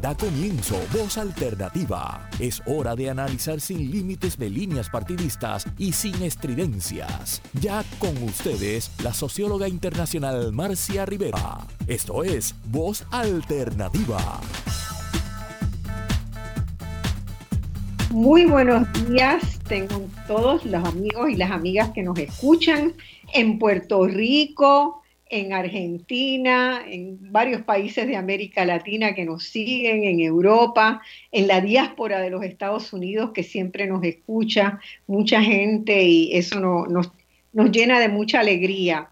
Da comienzo Voz Alternativa. Es hora de analizar sin límites de líneas partidistas y sin estridencias. Ya con ustedes, la socióloga internacional Marcia Rivera. Esto es Voz Alternativa. Muy buenos días, tengo todos los amigos y las amigas que nos escuchan en Puerto Rico, en Argentina, en varios países de América Latina que nos siguen, en Europa, en la diáspora de los Estados Unidos que siempre nos escucha mucha gente y eso nos, nos llena de mucha alegría.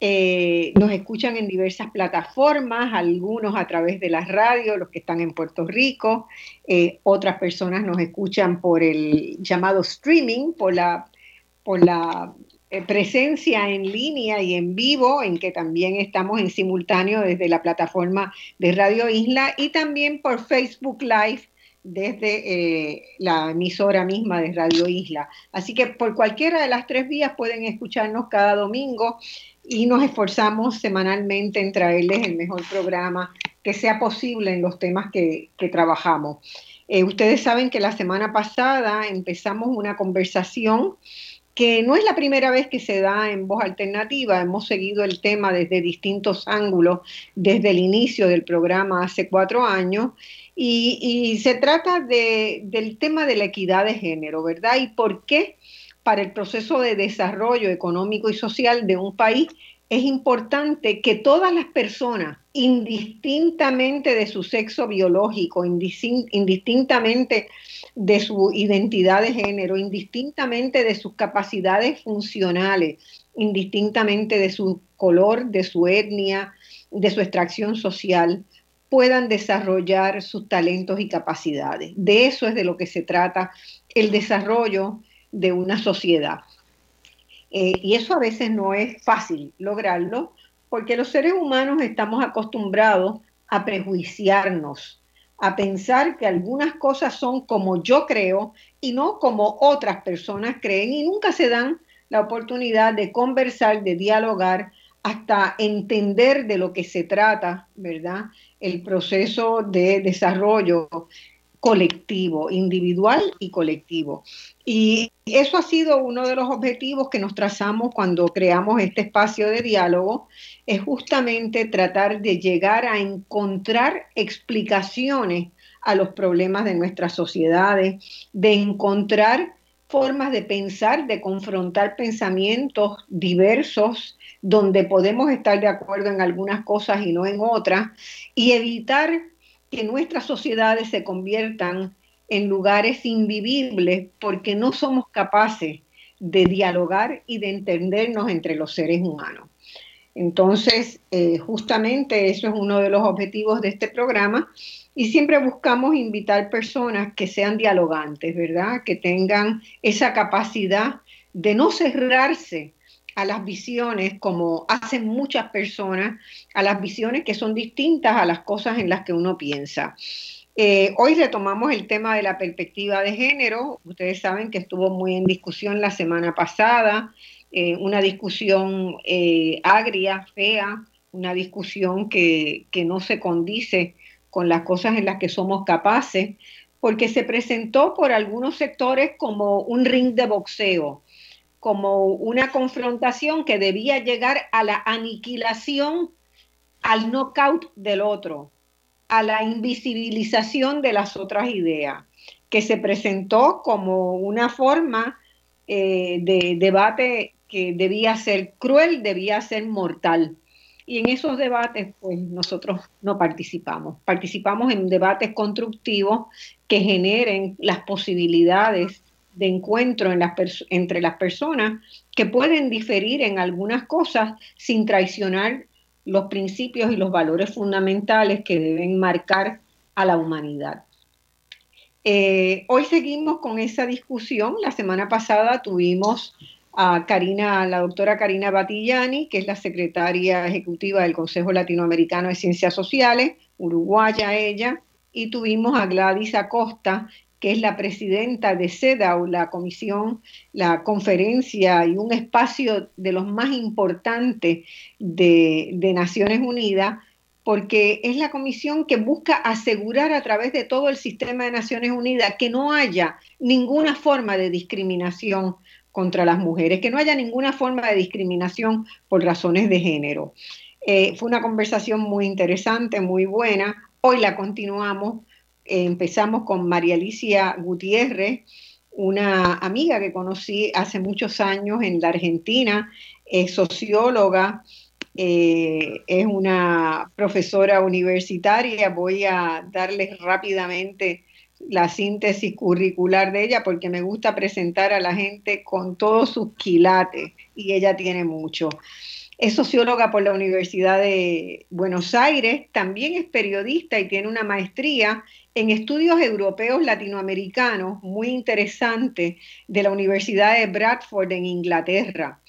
Eh, nos escuchan en diversas plataformas, algunos a través de las radios, los que están en Puerto Rico, eh, otras personas nos escuchan por el llamado streaming, por la, por la presencia en línea y en vivo, en que también estamos en simultáneo desde la plataforma de Radio Isla y también por Facebook Live desde eh, la emisora misma de Radio Isla. Así que por cualquiera de las tres vías pueden escucharnos cada domingo y nos esforzamos semanalmente en traerles el mejor programa que sea posible en los temas que, trabajamos. Eh, ustedes saben que la semana pasada empezamos una conversación que no es la primera vez que se da en voz alternativa, hemos seguido el tema desde distintos ángulos desde el inicio del programa hace cuatro años y, se trata del tema de la equidad de género, ¿verdad? Y por qué para el proceso de desarrollo económico y social de un país es importante que todas las personas, indistintamente de su sexo biológico, indistintamente de su identidad de género, indistintamente de sus capacidades funcionales, indistintamente de su color, de su etnia, de su extracción social, puedan desarrollar sus talentos y capacidades. De eso es de lo que se trata el desarrollo de una sociedad. Eh, y eso a veces no es fácil lograrlo porque los seres humanos estamos acostumbrados a prejuiciarnos, a pensar que algunas cosas son como yo creo y no como otras personas creen y nunca se dan la oportunidad de conversar, de dialogar, hasta entender de lo que se trata, ¿verdad? El proceso de desarrollo colectivo, individual y colectivo. Y eso ha sido uno de los objetivos que nos trazamos cuando creamos este espacio de diálogo, es justamente tratar de llegar a encontrar explicaciones a los problemas de nuestras sociedades, de encontrar formas de pensar, de confrontar pensamientos diversos, donde podemos estar de acuerdo en algunas cosas y no en otras, y evitar que nuestras sociedades se conviertan en lugares invivibles porque no somos capaces de dialogar y de entendernos entre los seres humanos. Entonces, eh, justamente eso es uno de los objetivos de este programa y siempre buscamos invitar personas que sean dialogantes, ¿verdad? Que tengan esa capacidad de no cerrarse a las visiones como hacen muchas personas, a las visiones que son distintas a las cosas en las que uno piensa. Eh, hoy retomamos el tema de la perspectiva de género. Ustedes saben que estuvo muy en discusión la semana pasada, eh, una discusión eh, agria, fea, una discusión que, que no se condice con las cosas en las que somos capaces, porque se presentó por algunos sectores como un ring de boxeo como una confrontación que debía llegar a la aniquilación, al knockout del otro, a la invisibilización de las otras ideas, que se presentó como una forma eh, de debate que debía ser cruel, debía ser mortal. Y en esos debates, pues nosotros no participamos. Participamos en debates constructivos que generen las posibilidades de encuentro entre las personas que pueden diferir en algunas cosas sin traicionar los principios y los valores fundamentales que deben marcar a la humanidad. Eh, hoy seguimos con esa discusión. La semana pasada tuvimos a Karina, la doctora Karina Batillani, que es la secretaria ejecutiva del Consejo Latinoamericano de Ciencias Sociales, uruguaya ella, y tuvimos a Gladys Acosta, que es la presidenta de CEDAW, la comisión, la conferencia y un espacio de los más importantes de, Naciones Unidas porque es la comisión que busca asegurar a través de todo el sistema de Naciones Unidas que no haya ninguna forma de discriminación contra las mujeres, que no haya ninguna forma de discriminación por razones de género. Eh, fue una conversación muy interesante, muy buena. Hoy la continuamos. Empezamos con María Alicia Gutiérrez, una amiga que conocí hace muchos años en la Argentina, es socióloga, eh, es una profesora universitaria. Voy a darles rápidamente la síntesis curricular de ella porque me gusta presentar a la gente con todos sus quilates y ella tiene mucho. Es socióloga por la Universidad de Buenos Aires, también es periodista y tiene una maestría en estudios europeos latinoamericanos muy interesante de la Universidad de Bradford en Inglaterra.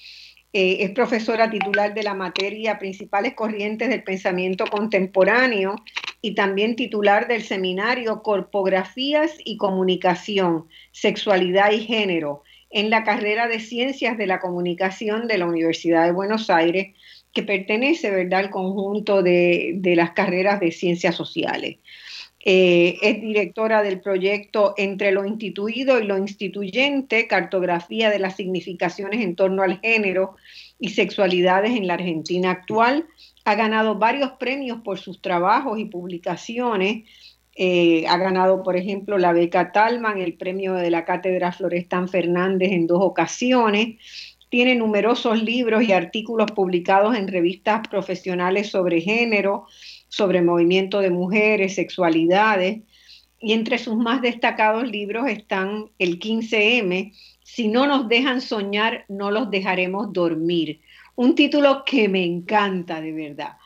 Eh, es profesora titular de la materia Principales Corrientes del Pensamiento Contemporáneo y también titular del seminario Corpografías y Comunicación, Sexualidad y Género en la carrera de Ciencias de la Comunicación de la Universidad de Buenos Aires, que pertenece ¿verdad? al conjunto de, de las carreras de Ciencias Sociales. Eh, es directora del proyecto Entre lo instituido y lo instituyente, cartografía de las significaciones en torno al género y sexualidades en la Argentina actual. Ha ganado varios premios por sus trabajos y publicaciones. Eh, ha ganado, por ejemplo, la beca Talman, el premio de la Cátedra Florestán Fernández en dos ocasiones. Tiene numerosos libros y artículos publicados en revistas profesionales sobre género, sobre movimiento de mujeres, sexualidades, y entre sus más destacados libros están el 15M, Si no nos dejan soñar, no los dejaremos dormir. Un título que me encanta de verdad.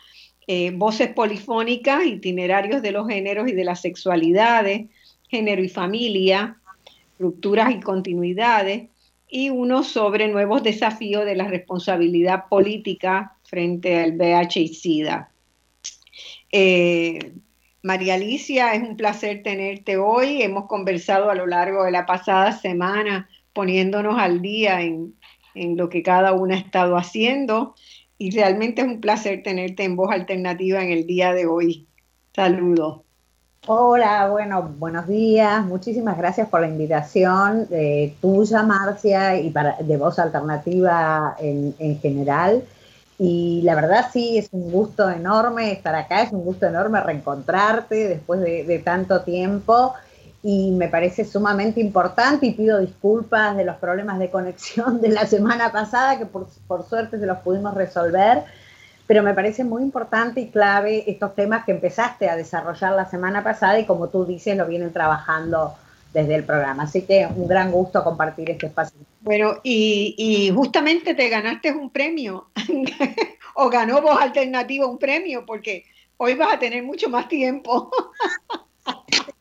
Eh, voces polifónicas, itinerarios de los géneros y de las sexualidades, género y familia, rupturas y continuidades, y uno sobre nuevos desafíos de la responsabilidad política frente al VIH y SIDA. Eh, María Alicia, es un placer tenerte hoy. Hemos conversado a lo largo de la pasada semana poniéndonos al día en, lo que cada una ha estado haciendo y realmente es un placer tenerte en voz alternativa en el día de hoy. Saludos. Hola, bueno, buenos días. Muchísimas gracias por la invitación eh, tuya, Marcia, y para, de voz alternativa en, en general. Y la verdad sí, es un gusto enorme estar acá, es un gusto enorme reencontrarte después de, tanto tiempo y me parece sumamente importante y pido disculpas de los problemas de conexión de la semana pasada, que por, por, suerte se los pudimos resolver, pero me parece muy importante y clave estos temas que empezaste a desarrollar la semana pasada y como tú dices, lo vienen trabajando desde el programa. Así que un gran gusto compartir este espacio. Bueno, y, justamente te ganaste un premio, o ganó Voz Alternativa un premio, porque hoy vas a tener mucho más tiempo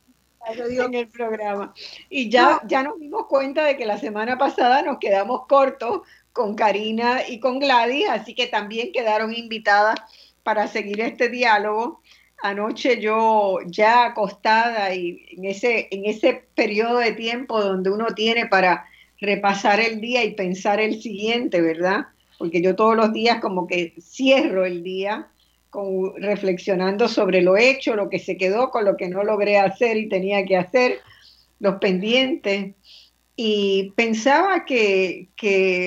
en el programa. Y ya, ya nos dimos cuenta de que la semana pasada nos quedamos cortos con Karina y con Gladys, así que también quedaron invitadas para seguir este diálogo anoche yo ya acostada y en ese, en ese periodo de tiempo donde uno tiene para repasar el día y pensar el siguiente, ¿verdad? Porque yo todos los días como que cierro el día reflexionando sobre lo hecho, lo que se quedó, con lo que no logré hacer y tenía que hacer, los pendientes. Y pensaba que,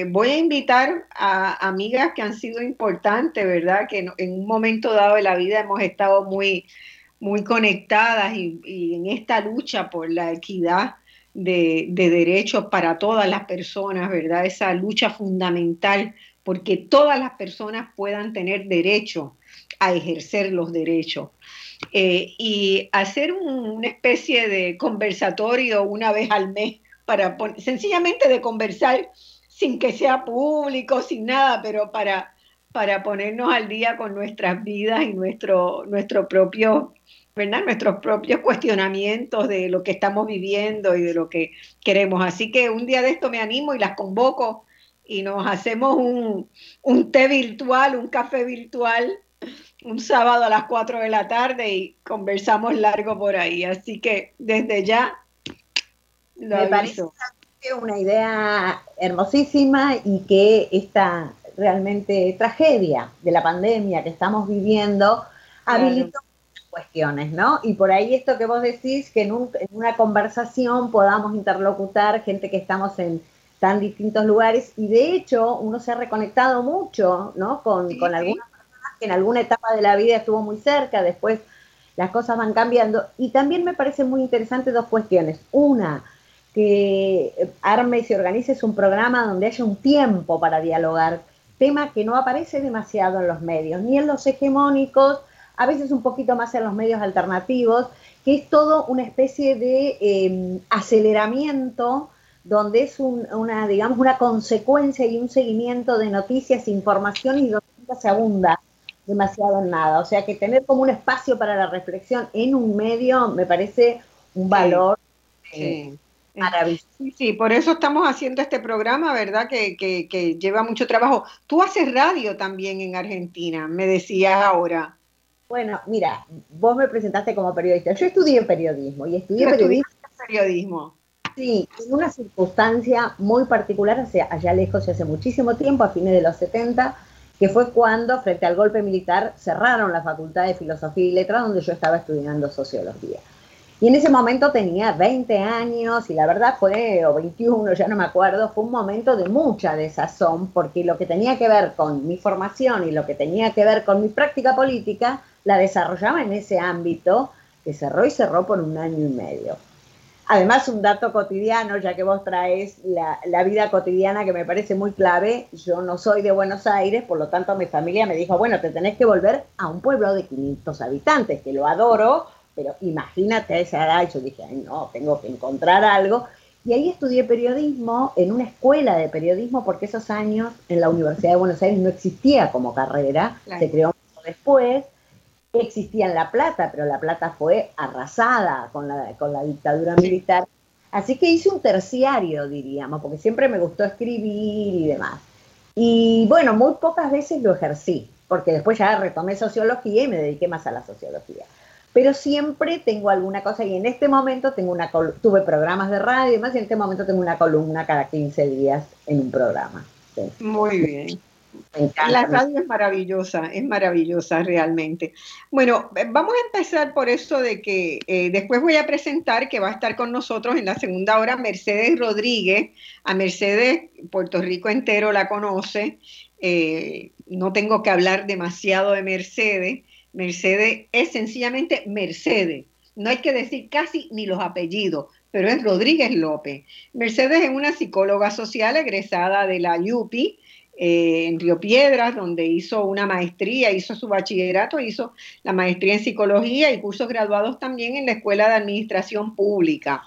voy a invitar a amigas que han sido importantes, ¿verdad? Que en un momento dado de la vida hemos estado muy, muy conectadas y, en esta lucha por la equidad de, derechos para todas las personas, ¿verdad? Esa lucha fundamental porque todas las personas puedan tener derecho a ejercer los derechos. Eh, y hacer una especie de conversatorio una vez al mes para sencillamente de conversar sin que sea público, sin nada, pero para, para ponernos al día con nuestras vidas y nuestro, nuestro propio, ¿verdad? nuestros propios cuestionamientos de lo que estamos viviendo y de lo que queremos. Así que un día de esto me animo y las convoco y nos hacemos un, un té virtual, un café virtual, un sábado a las 4 de la tarde y conversamos largo por ahí. Así que desde ya me parece una idea hermosísima y que esta realmente tragedia de la pandemia que estamos viviendo habilitó cuestiones, ¿no? Y por ahí esto que vos decís, que en, una conversación podamos interlocutar gente que estamos en tan distintos lugares y de hecho uno se ha reconectado mucho, ¿no? Con, algunas personas que en alguna etapa de la vida estuvo muy cerca, después las cosas van cambiando. Y también me parece muy interesante dos cuestiones. Una, que arme y se organice un programa donde haya un tiempo para dialogar, tema que no aparece demasiado en los medios, ni en los hegemónicos, a veces un poquito más en los medios alternativos, que es todo una especie de em, aceleramiento donde es una, digamos, una consecuencia y un seguimiento de noticias, informaciones y donde se abunda demasiado en nada. O sea que tener como un espacio para la reflexión en un medio me parece un valor eh, maravilloso. Sí, sí, por eso estamos haciendo este programa, ¿verdad? Que, que, que lleva mucho trabajo. Tú haces radio también en Argentina, me decías ahora. Bueno, mira, vos me presentaste como periodista. Yo estudié periodismo y estudié periodismo. periodismo. Sí, en una circunstancia muy particular, hacia, allá lejos, hace muchísimo tiempo, a fines de los 70, que fue cuando, frente al golpe militar, cerraron la Facultad de Filosofía y Letras, donde yo estaba estudiando sociología. Y en ese momento tenía 20 años y la verdad fue, o 21, ya no me acuerdo, fue un momento de mucha desazón, porque lo que tenía que ver con mi formación y lo que tenía que ver con mi práctica política la desarrollaba en ese ámbito que cerró y cerró por un año y medio. Además, un dato cotidiano, ya que vos traes la, vida cotidiana que me parece muy clave, yo no soy de Buenos Aires, por lo tanto mi familia me dijo, bueno, te tenés que volver a un pueblo de 500 habitantes, que lo adoro, pero imagínate a esa edad, yo dije, Ay, no, tengo que encontrar algo. Y ahí estudié periodismo en una escuela de periodismo, porque esos años en la Universidad de Buenos Aires no existía como carrera, se creó después existía en La Plata, pero La Plata fue arrasada con la, con la dictadura militar. Así que hice un terciario, diríamos, porque siempre me gustó escribir y demás. Y bueno, muy pocas veces lo ejercí, porque después ya retomé sociología y me dediqué más a la sociología. Pero siempre tengo alguna cosa y en este momento tengo una tuve programas de radio y demás, y en este momento tengo una columna cada 15 días en un programa. Muy bien. La radio es maravillosa, es maravillosa realmente. Bueno, eh, vamos a empezar por eso de que eh, después voy a presentar que va a estar con nosotros en la segunda hora Mercedes Rodríguez. A Mercedes, Puerto Rico entero la conoce. Eh, no tengo que hablar demasiado de Mercedes. Mercedes es sencillamente Mercedes. No hay que decir casi ni los apellidos, pero es Rodríguez López. Mercedes es una psicóloga social egresada de la UPI eh, en Río Piedras, donde hizo una maestría, hizo su bachillerato, hizo la maestría en psicología y cursos graduados también en la Escuela de Administración Pública.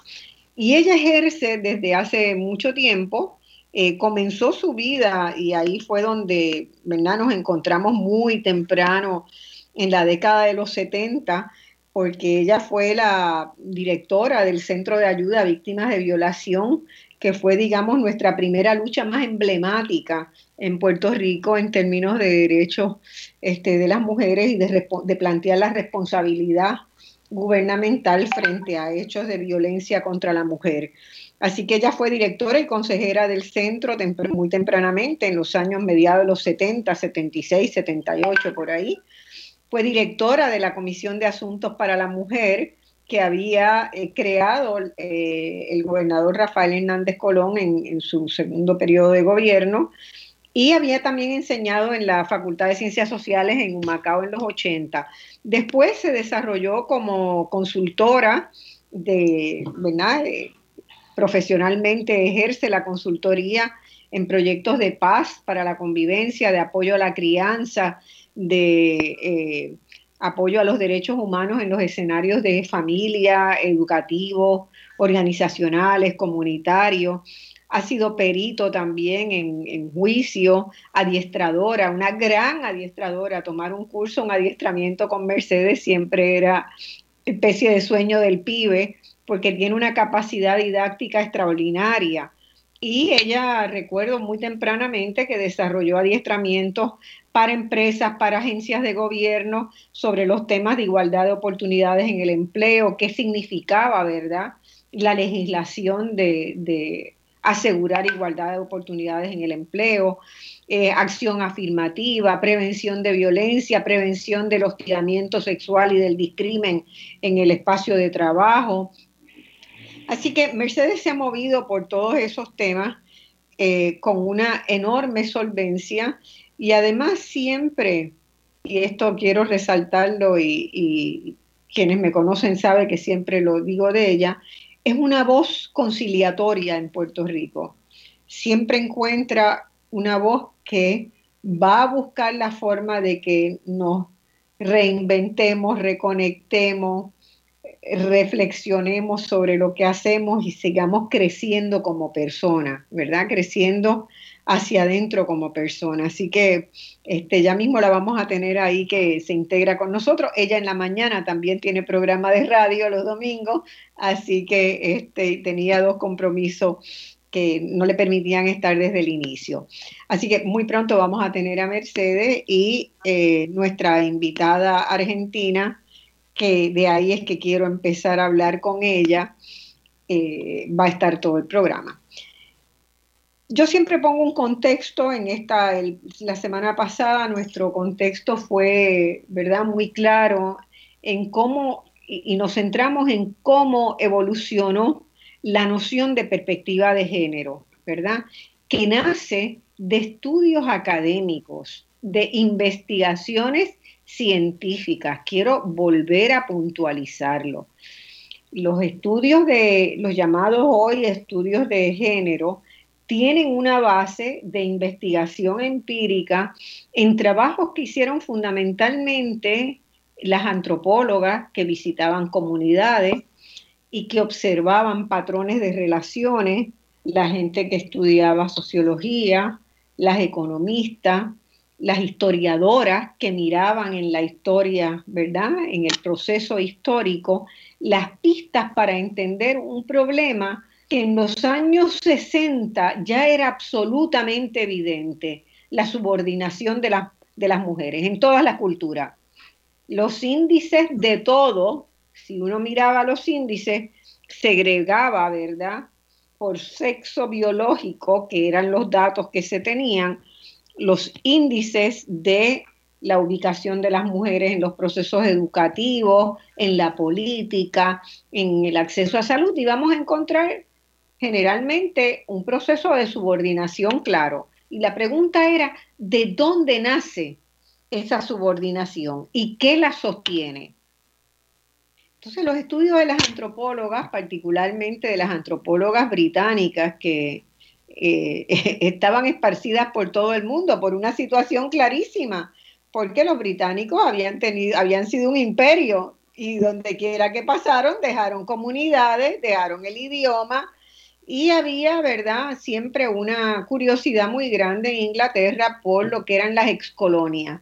Y ella ejerce desde hace mucho tiempo, eh, comenzó su vida y ahí fue donde ¿verdad? nos encontramos muy temprano en la década de los 70 porque ella fue la directora del Centro de Ayuda a Víctimas de Violación, que fue, digamos, nuestra primera lucha más emblemática en Puerto Rico en términos de derechos este, de las mujeres y de, de plantear la responsabilidad gubernamental frente a hechos de violencia contra la mujer. Así que ella fue directora y consejera del centro muy tempranamente, en los años mediados de los 70, 76, 78, por ahí. Fue directora de la Comisión de Asuntos para la Mujer que había eh, creado eh, el gobernador Rafael Hernández Colón en, en, su segundo periodo de gobierno y había también enseñado en la Facultad de Ciencias Sociales en Humacao en los 80. Después se desarrolló como consultora de, ¿verdad? Profesionalmente ejerce la consultoría en proyectos de paz para la convivencia, de apoyo a la crianza, de eh, apoyo a los derechos humanos en los escenarios de familia, educativos, organizacionales, comunitarios ha sido perito también en, juicio, adiestradora, una gran adiestradora. Tomar un curso, un adiestramiento con Mercedes siempre era especie de sueño del pibe, porque tiene una capacidad didáctica extraordinaria. Y ella, recuerdo muy tempranamente que desarrolló adiestramientos para empresas, para agencias de gobierno sobre los temas de igualdad de oportunidades en el empleo, qué significaba, ¿verdad? La legislación de, asegurar igualdad de oportunidades en el empleo, eh, acción afirmativa, prevención de violencia, prevención del hostigamiento sexual y del discrimen en el espacio de trabajo. Así que Mercedes se ha movido por todos esos temas eh, con una enorme solvencia y además siempre, y esto quiero resaltarlo y quienes me conocen saben que siempre lo digo de ella, es una voz conciliatoria en Puerto Rico. Siempre encuentra una voz que va a buscar la forma de que nos reinventemos, reconectemos, reflexionemos sobre lo que hacemos y sigamos creciendo como personas, ¿verdad? Creciendo hacia adentro como persona. Así que este, ya mismo la vamos a tener ahí que se integra con nosotros. Ella en la mañana también tiene programa de radio los domingos, así que este, tenía dos compromisos que no le permitían estar desde el inicio. Así que muy pronto vamos a tener a Mercedes y eh, nuestra invitada argentina, que de ahí es que quiero empezar a hablar con ella, eh, va a estar todo el programa. Yo siempre pongo un contexto en esta, la semana pasada nuestro contexto fue, ¿verdad?, muy claro en cómo, y nos centramos en cómo evolucionó la noción de perspectiva de género, ¿verdad? Que nace de estudios académicos, de investigaciones científicas. Quiero volver a puntualizarlo. Los estudios de los llamados hoy estudios de género tienen una base de investigación empírica en trabajos que hicieron fundamentalmente las antropólogas que visitaban comunidades y que observaban patrones de relaciones, la gente que estudiaba sociología, las economistas, las historiadoras que miraban en la historia, ¿verdad? En el proceso histórico, las pistas para entender un problema que en los años 60 ya era absolutamente evidente, la subordinación de, de las mujeres en todas las culturas. Los índices de todo, si uno miraba los índices, segregaba, ¿verdad? Por sexo biológico, que eran los datos que se tenían, los índices de la ubicación de las mujeres en los procesos educativos, en la política, en el acceso a salud, y vamos a encontrar generalmente un proceso de subordinación claro. Y la pregunta era, ¿de dónde nace esa subordinación y qué la sostiene? Entonces los estudios de las antropólogas, particularmente de las antropólogas británicas que eh, estaban esparcidas por todo el mundo por una situación clarísima, porque los británicos habían, tenido, habían sido un imperio y donde quiera que pasaron dejaron comunidades, dejaron el idioma y había, ¿verdad?, siempre una curiosidad muy grande en Inglaterra por lo que eran las excolonias.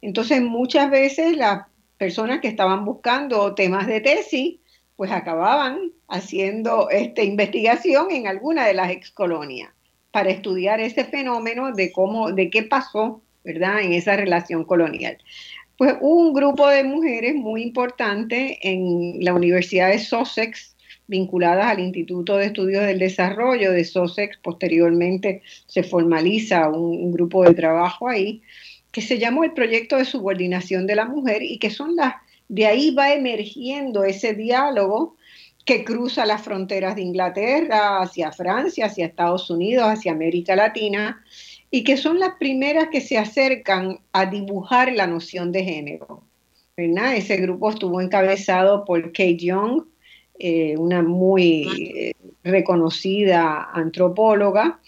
Entonces muchas veces las personas que estaban buscando temas de tesis, pues acababan haciendo esta investigación en alguna de las excolonias para estudiar ese fenómeno de cómo, de qué pasó, ¿verdad?, en esa relación colonial. Pues hubo un grupo de mujeres muy importante en la Universidad de Sussex, vinculadas al Instituto de Estudios del Desarrollo de Sussex. Posteriormente se formaliza un grupo de trabajo ahí, que se llamó el proyecto de subordinación de la mujer y que son las, de ahí va emergiendo ese diálogo que cruza las fronteras de Inglaterra hacia Francia, hacia Estados Unidos, hacia América Latina, y que son las primeras que se acercan a dibujar la noción de género. Ese grupo estuvo encabezado por Kate Young, eh, una muy eh, reconocida antropóloga,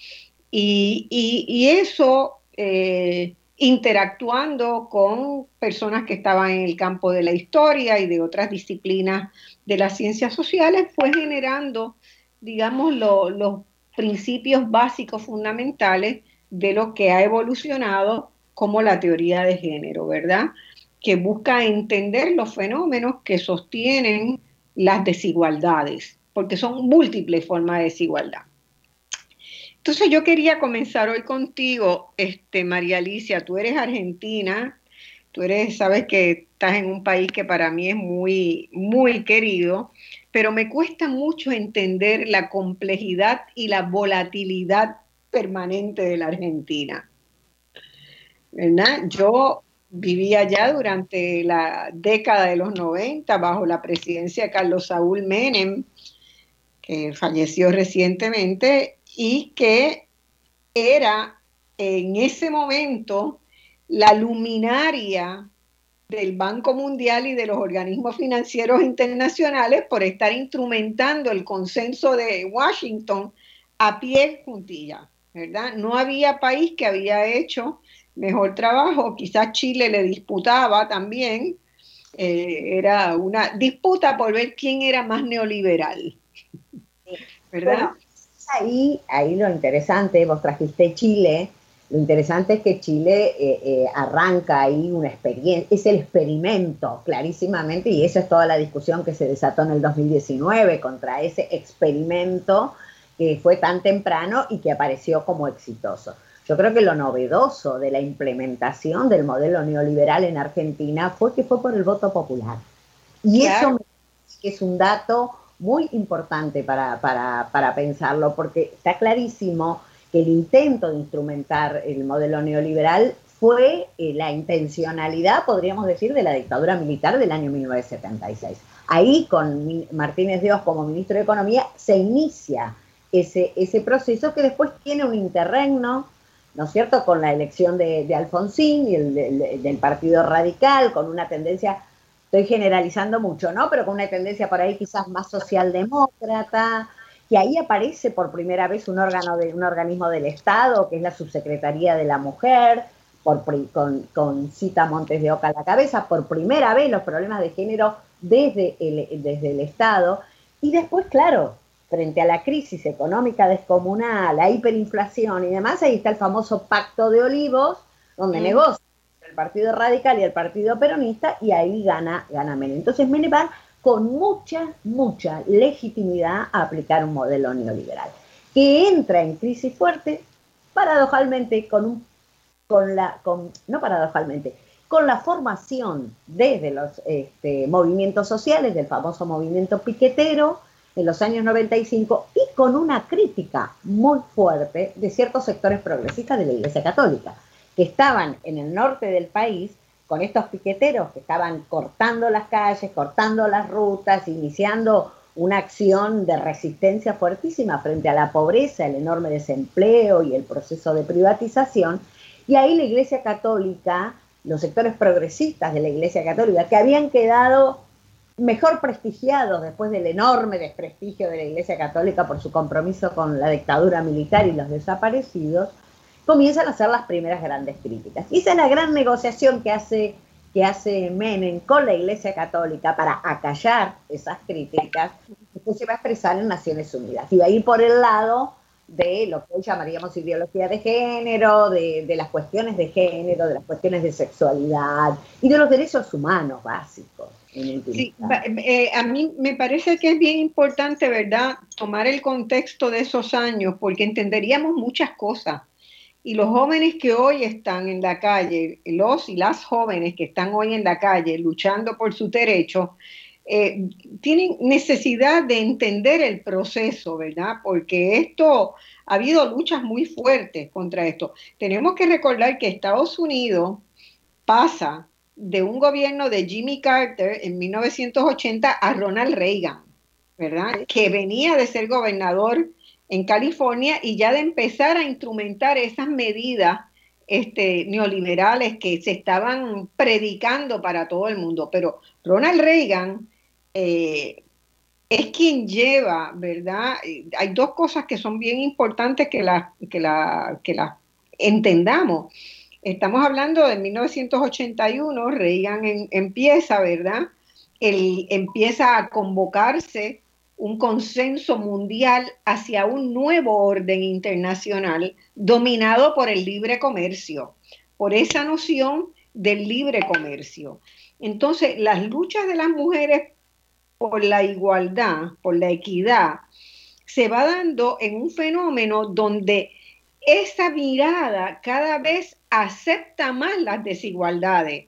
y, eso eh, interactuando con personas que estaban en el campo de la historia y de otras disciplinas de las ciencias sociales, fue generando, digamos, los principios básicos fundamentales de lo que ha evolucionado como la teoría de género, ¿verdad? Que busca entender los fenómenos que sostienen las desigualdades, porque son múltiples formas de desigualdad. Entonces yo quería comenzar hoy contigo, este, María Alicia, tú eres argentina, tú eres, sabes que estás en un país que para mí es muy, muy querido, pero me cuesta mucho entender la complejidad y la volatilidad permanente de la Argentina. ¿Verdad? Yo vivía allá durante la década de los 90 bajo la presidencia de Carlos Saúl Menem, que falleció recientemente y que era en ese momento la luminaria del Banco Mundial y de los organismos financieros internacionales por estar instrumentando el consenso de Washington a pie juntilla, ¿verdad? No había país que había hecho mejor trabajo, quizás Chile le disputaba también, eh, era una disputa por ver quién era más neoliberal, ¿verdad? ahí, ahí lo interesante, vos trajiste Chile, lo interesante es que Chile eh, eh, arranca ahí una experiencia, es el experimento clarísimamente, y esa es toda la discusión que se desató en el 2019 contra ese experimento que fue tan temprano y que apareció como exitoso. Yo creo que lo novedoso de la implementación del modelo neoliberal en Argentina fue que fue por el voto popular. Y eso es un dato muy importante para, para, para pensarlo, porque está clarísimo el intento de instrumentar el modelo neoliberal fue eh, la intencionalidad, podríamos decir, de la dictadura militar del año 1976. Ahí, con Martínez Dios como ministro de Economía, se inicia ese, ese proceso que después tiene un interregno, ¿no es cierto?, con la elección de, Alfonsín y el, del Partido Radical, con una tendencia, estoy generalizando mucho, ¿no?, pero con una tendencia por ahí quizás más socialdemócrata, y ahí aparece por primera vez un órgano de un organismo del Estado, que es la Subsecretaría de la Mujer, por, con, con, Cita Montes de Oca a la cabeza, por primera vez los problemas de género desde el, desde el Estado. Y después, claro, frente a la crisis económica descomunal, la hiperinflación y demás, ahí está el famoso Pacto de Olivos, donde mm. negocia el Partido Radical y el Partido Peronista, y ahí gana, gana Menem. Entonces Menem va con mucha, mucha legitimidad a aplicar un modelo neoliberal, que entra en crisis fuerte, paradojalmente, con un, con la, con, no paradojalmente, con la formación desde los este, movimientos sociales, del famoso movimiento piquetero, en los años 95 y con una crítica muy fuerte de ciertos sectores progresistas de la Iglesia Católica, que estaban en el norte del país con estos piqueteros que estaban cortando las calles, cortando las rutas, iniciando una acción de resistencia fuertísima frente a la pobreza, el enorme desempleo y el proceso de privatización. Y ahí la Iglesia Católica, los sectores progresistas de la Iglesia Católica, que habían quedado mejor prestigiados después del enorme desprestigio de la Iglesia Católica por su compromiso con la dictadura militar y los desaparecidos, comienzan a hacer las primeras grandes críticas. Y esa es la gran negociación que hace, que hace Menem con la Iglesia Católica para acallar esas críticas, que se va a expresar en Naciones Unidas. Y va a ir por el lado de lo que hoy llamaríamos ideología de género, de, las cuestiones de género, de las cuestiones de sexualidad y de los derechos humanos básicos. Sí, eh, a mí me parece que es bien importante, ¿verdad?, tomar el contexto de esos años, porque entenderíamos muchas cosas y los jóvenes que hoy están en la calle, los y las jóvenes que están hoy en la calle luchando por su derecho, eh, tienen necesidad de entender el proceso, ¿verdad? Porque esto, ha habido luchas muy fuertes contra esto. Tenemos que recordar que Estados Unidos pasa de un gobierno de Jimmy Carter en 1980 a Ronald Reagan, ¿verdad? Que venía de ser gobernador en California y ya de empezar a instrumentar esas medidas este, neoliberales que se estaban predicando para todo el mundo. Pero Ronald Reagan eh, es quien lleva, ¿verdad? Hay dos cosas que son bien importantes que las que la, que la entendamos. Estamos hablando de 1981, Reagan empieza, ¿verdad? Él empieza a convocarse un consenso mundial hacia un nuevo orden internacional dominado por el libre comercio, por esa noción del libre comercio. Entonces, las luchas de las mujeres por la igualdad, por la equidad, se va dando en un fenómeno donde esa mirada cada vez acepta más las desigualdades.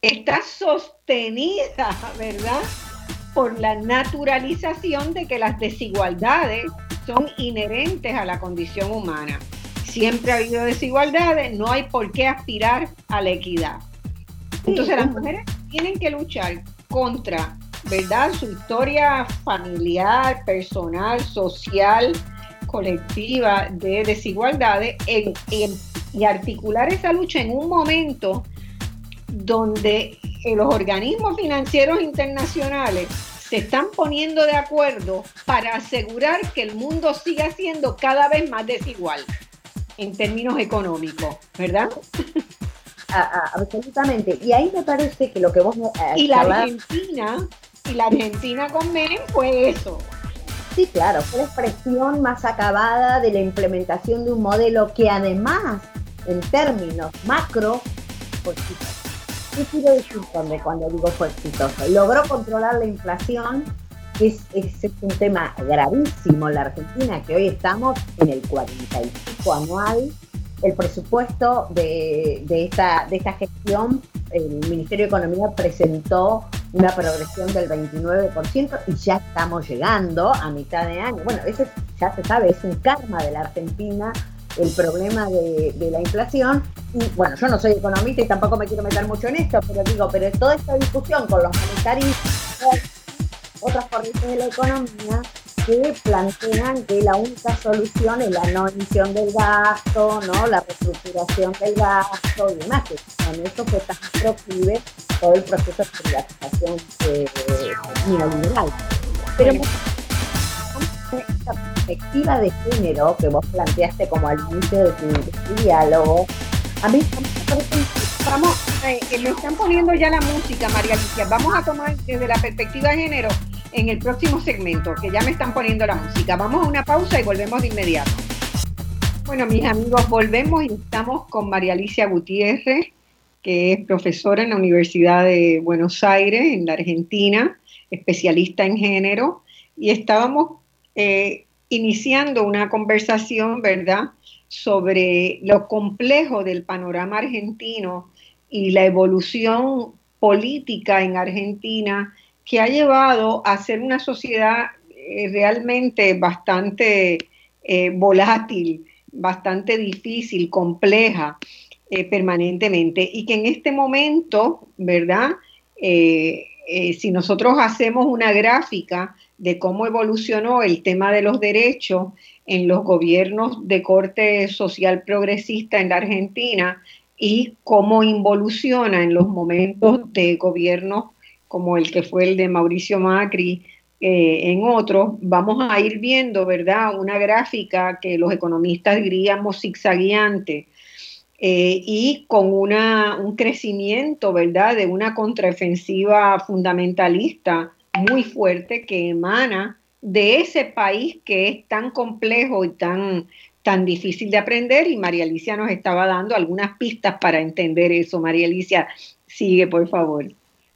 Está sostenida, ¿verdad? por la naturalización de que las desigualdades son inherentes a la condición humana. Siempre ha habido desigualdades, no hay por qué aspirar a la equidad. Entonces las mujeres tienen que luchar contra, ¿verdad? Su historia familiar, personal, social, colectiva de desigualdades y articular esa lucha en un momento donde los organismos financieros internacionales se están poniendo de acuerdo para asegurar que el mundo siga siendo cada vez más desigual en términos económicos, ¿verdad? absolutamente. Y ahí me parece que lo que vos... Eh, y la Argentina, y la Argentina con Menem fue eso. Sí, claro, fue la expresión más acabada de la implementación de un modelo que además, en términos macro, fue exitoso. ¿Qué quiero decir cuando digo fue exitoso? Logró controlar la inflación, que es, es, un tema gravísimo en la Argentina, que hoy estamos en el 45 anual. El presupuesto de, de, esta, de esta gestión, el Ministerio de Economía presentó una progresión del 29% y ya estamos llegando a mitad de año. Bueno, eso ya se sabe, es un karma de la Argentina el problema de, la inflación. Y bueno, yo no soy economista y tampoco me quiero meter mucho en esto, pero digo, pero toda esta discusión con los monetaristas, otras corrientes de la economía, que plantean que la única solución es la no emisión del gasto, ¿no? la reestructuración del gasto y demás, que con eso que está proclive todo el proceso de privatización eh, neoliberal. Pero esta perspectiva de género que vos planteaste como al inicio de tu, diálogo, a mí me parece Vamos, eh, me están poniendo ya la música, María Alicia. Vamos a tomar desde la perspectiva de género en el próximo segmento, que ya me están poniendo la música. Vamos a una pausa y volvemos de inmediato. Bueno, mis amigos, volvemos y estamos con María Alicia Gutiérrez, que es profesora en la Universidad de Buenos Aires, en la Argentina, especialista en género, y estábamos eh, iniciando una conversación, ¿verdad?, sobre lo complejo del panorama argentino y la evolución política en Argentina que ha llevado a ser una sociedad eh, realmente bastante eh, volátil, bastante difícil, compleja permanentemente y que en este momento, ¿verdad? si nosotros hacemos una gráfica de cómo evolucionó el tema de los derechos en los gobiernos de corte social progresista en la Argentina y cómo involuciona en los momentos de gobiernos como el que fue el de Mauricio Macri eh, en otros, vamos a ir viendo, ¿verdad? Una gráfica que los economistas diríamos zigzagueante eh, y con una, un crecimiento, ¿verdad? De una contraofensiva fundamentalista muy fuerte que emana de ese país que es tan complejo y tan, tan difícil de aprender y María Alicia nos estaba dando algunas pistas para entender eso. María Alicia, sigue por favor.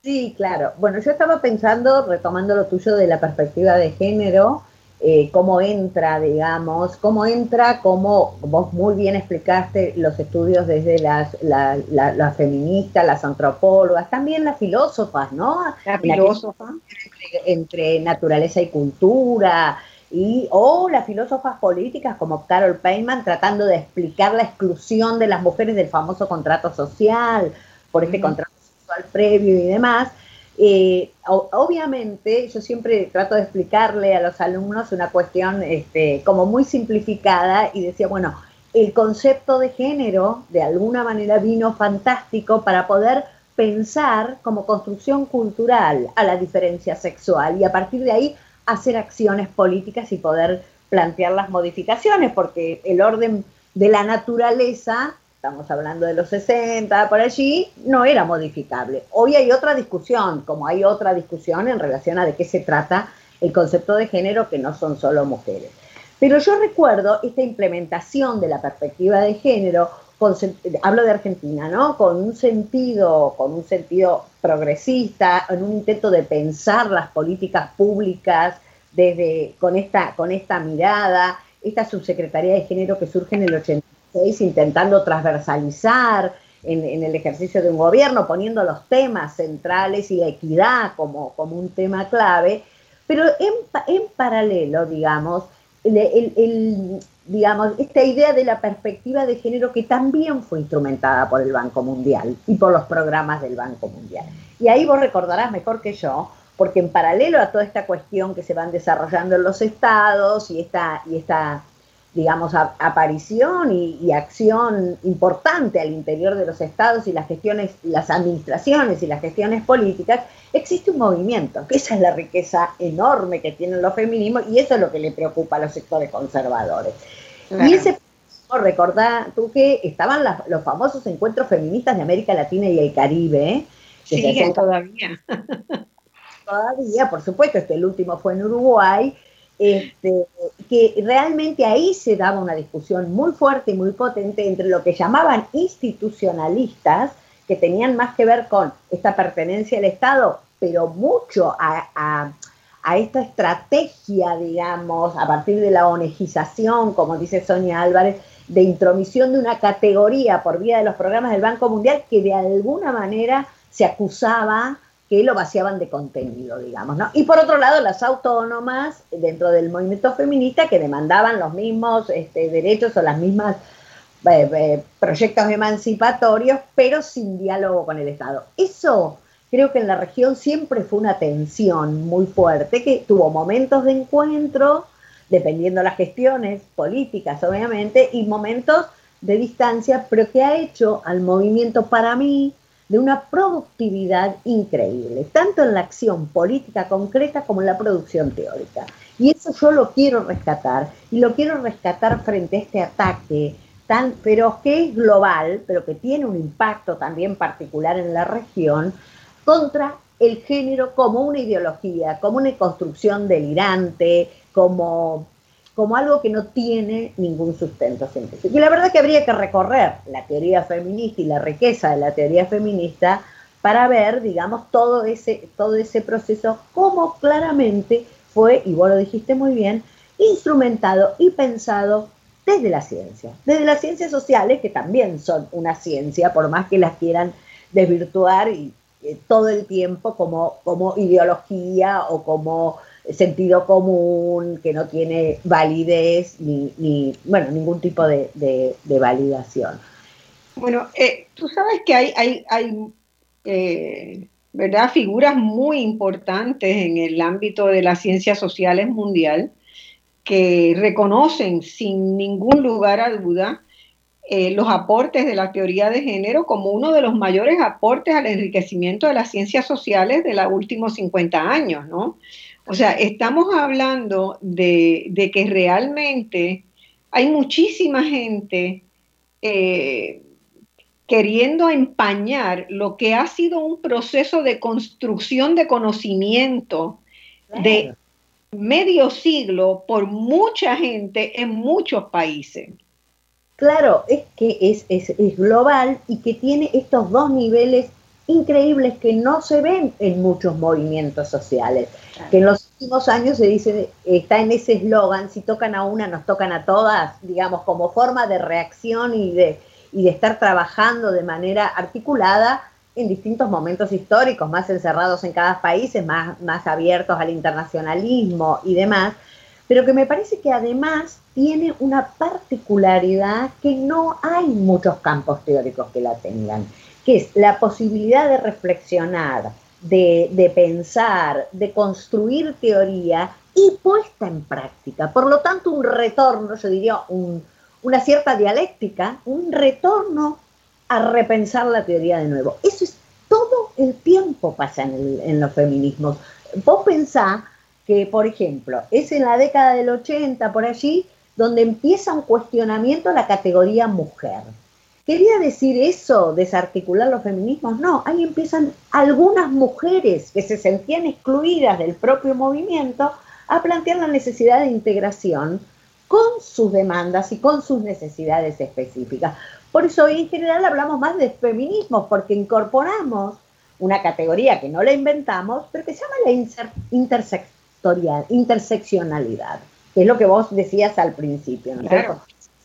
Sí, claro. Bueno, yo estaba pensando, retomando lo tuyo de la perspectiva de género, eh, cómo entra, digamos, cómo entra, como vos muy bien explicaste los estudios desde las, las feministas, las antropólogas, también las filósofas, ¿no? La filósofa. Entre, naturaleza y cultura, y, o las filósofas políticas como Carol Payman tratando de explicar la exclusión de las mujeres del famoso contrato social, por este contrato sexual previo y demás. Eh, obviamente, yo siempre trato de explicarle a los alumnos una cuestión este, como muy simplificada y decía, bueno, el concepto de género de alguna manera vino fantástico para poder pensar como construcción cultural a la diferencia sexual y a partir de ahí hacer acciones políticas y poder plantear las modificaciones, porque el orden de la naturaleza estamos hablando de los 60, por allí, no era modificable. Hoy hay otra discusión, como hay otra discusión en relación a de qué se trata el concepto de género, que no son solo mujeres. Pero yo recuerdo esta implementación de la perspectiva de género, hablo de Argentina, ¿no? Con un sentido, con un sentido progresista, en un intento de pensar las políticas públicas desde, con, esta, con esta mirada, esta subsecretaría de género que surge en el 80 intentando transversalizar en, el ejercicio de un gobierno, poniendo los temas centrales y la equidad como, como un tema clave, pero en, en paralelo, digamos, digamos, esta idea de la perspectiva de género que también fue instrumentada por el Banco Mundial y por los programas del Banco Mundial. Y ahí vos recordarás mejor que yo, porque en paralelo a toda esta cuestión que se van desarrollando en los estados y esta, y esta digamos, aparición y, acción importante al interior de los estados y las gestiones, las administraciones y las gestiones políticas, existe un movimiento, que esa es la riqueza enorme que tienen los feminismos y eso es lo que le preocupa a los sectores conservadores. Y ese recordá tú que estaban los famosos encuentros feministas de América Latina y el Caribe. ¿eh? Sí, todavía. Todavía, por supuesto, este el último fue en Uruguay, este, que realmente ahí se daba una discusión muy fuerte y muy potente entre lo que llamaban institucionalistas, que tenían más que ver con esta pertenencia al Estado, pero mucho a, esta estrategia, digamos, a partir de la onegización, como dice Sonia Álvarez, de intromisión de una categoría por vía de los programas del Banco Mundial que de alguna manera se acusaba que lo vaciaban de contenido, digamos, ¿no? Y por otro lado, las autónomas dentro del movimiento feminista que demandaban los mismos este, derechos o las mismas eh, eh, proyectos emancipatorios, pero sin diálogo con el Estado. Eso creo que en la región siempre fue una tensión muy fuerte, que tuvo momentos de encuentro, dependiendo de las gestiones políticas, obviamente, y momentos de distancia, pero que ha hecho al movimiento para mí de una productividad increíble, tanto en la acción política concreta como en la producción teórica. Y eso yo lo quiero rescatar, y lo quiero rescatar frente a este ataque tan pero que es global, pero que tiene un impacto también particular en la región, contra el género como una ideología, como una construcción delirante, como como algo que no tiene ningún sustento científico. Y la verdad es que habría que recorrer la teoría feminista y la riqueza de la teoría feminista para ver, digamos, todo ese, todo ese proceso, cómo claramente fue, y vos lo dijiste muy bien, instrumentado y pensado desde la ciencia, desde las ciencias sociales, que también son una ciencia, por más que las quieran desvirtuar y, eh, todo el tiempo como, como ideología o como sentido común, que no tiene validez ni, bueno, ningún tipo de, validación. Bueno, eh, tú sabes que hay, hay, hay eh, ¿verdad? figuras muy importantes en el ámbito de las ciencias sociales mundial que reconocen sin ningún lugar a duda eh, los aportes de la teoría de género como uno de los mayores aportes al enriquecimiento de las ciencias sociales de los últimos 50 años, ¿no? O sea, estamos hablando de, que realmente hay muchísima gente eh, queriendo empañar lo que ha sido un proceso de construcción de conocimiento de medio siglo por mucha gente en muchos países. Claro, es que es, es, global y que tiene estos dos niveles increíbles que no se ven en muchos movimientos sociales. Que en los últimos años se dice, está en ese eslogan, si tocan a una, nos tocan a todas, digamos, como forma de reacción y de, y de estar trabajando de manera articulada en distintos momentos históricos, más encerrados en cada país, más, más abiertos al internacionalismo y demás, pero que me parece que además tiene una particularidad que no hay muchos campos teóricos que la tengan que es la posibilidad de reflexionar, de, pensar, de construir teoría y puesta en práctica. Por lo tanto, un retorno, yo diría una cierta dialéctica, un retorno a repensar la teoría de nuevo. Eso es todo el tiempo pasa en, en los feminismos. Vos pensás que, por ejemplo, es en la década del 80, por allí, donde empieza un cuestionamiento a la categoría mujer. ¿Quería decir eso, desarticular los feminismos? No, ahí empiezan algunas mujeres que se sentían excluidas del propio movimiento a plantear la necesidad de integración con sus demandas y con sus necesidades específicas. Por eso hoy en general hablamos más de feminismos, porque incorporamos una categoría que no la inventamos, pero que se llama la intersectorial, interseccionalidad, que es lo que vos decías al principio. ¿no?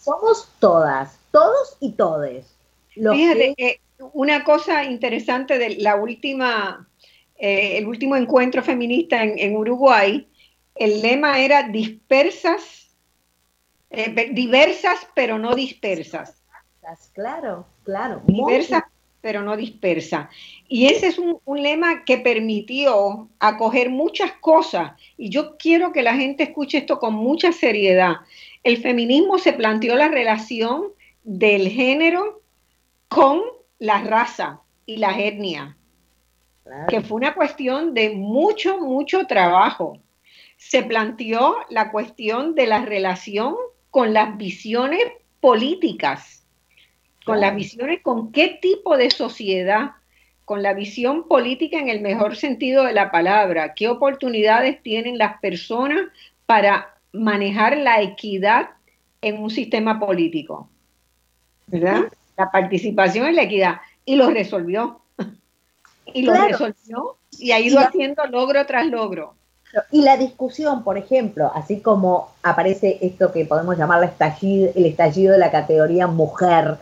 Somos todas, todos y todes. Fíjate, que, una cosa interesante de la última, eh, el último encuentro feminista en, Uruguay, el lema era dispersas, eh, diversas pero no dispersas. Claro, claro. Diversas pero no dispersas. Y ese es un, un, lema que permitió acoger muchas cosas. Y yo quiero que la gente escuche esto con mucha seriedad. El feminismo se planteó la relación del género con la raza y la etnia, que fue una cuestión de mucho, mucho trabajo. Se planteó la cuestión de la relación con las visiones políticas, con las visiones, con qué tipo de sociedad, con la visión política en el mejor sentido de la palabra, qué oportunidades tienen las personas para manejar la equidad en un sistema político. ¿Verdad? La participación en la equidad. Y lo resolvió. y lo resolvió y ha ido haciendo logro tras logro. Y la discusión, por ejemplo, así como aparece esto que podemos llamar estallido, el estallido de la categoría mujer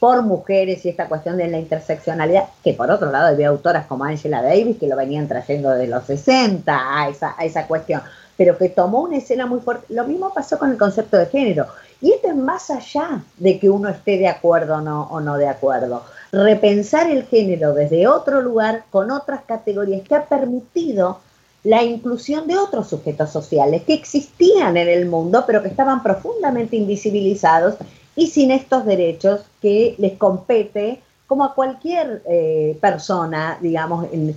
por mujeres y esta cuestión de la interseccionalidad, que por otro lado había autoras como Angela Davis que lo venían trayendo de los 60 a esa, a esa cuestión pero que tomó una escena muy fuerte. Lo mismo pasó con el concepto de género. Y esto es más allá de que uno esté de acuerdo o no, o no de acuerdo. Repensar el género desde otro lugar, con otras categorías, que ha permitido la inclusión de otros sujetos sociales que existían en el mundo, pero que estaban profundamente invisibilizados y sin estos derechos que les compete como a cualquier eh, persona, digamos, en,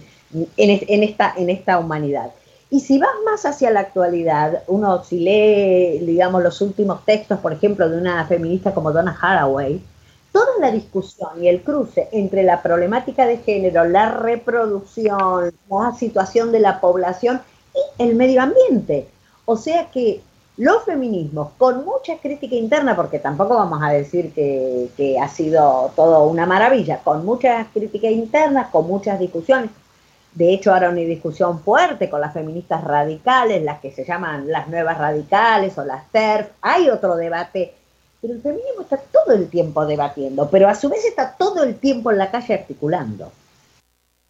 esta humanidad. Y si vas más hacia la actualidad, uno si lee, digamos, los últimos textos, por ejemplo, de una feminista como Donna Haraway, toda la discusión y el cruce entre la problemática de género, la reproducción, la situación de la población y el medio ambiente. O sea que los feminismos, con mucha crítica interna, porque tampoco vamos a decir que, que ha sido todo una maravilla, con muchas críticas internas, con muchas discusiones, de hecho, ahora una discusión fuerte con las feministas radicales, las que se llaman las nuevas radicales o las TERF. Hay otro debate, pero el feminismo está todo el tiempo debatiendo, pero a su vez está todo el tiempo en la calle articulando.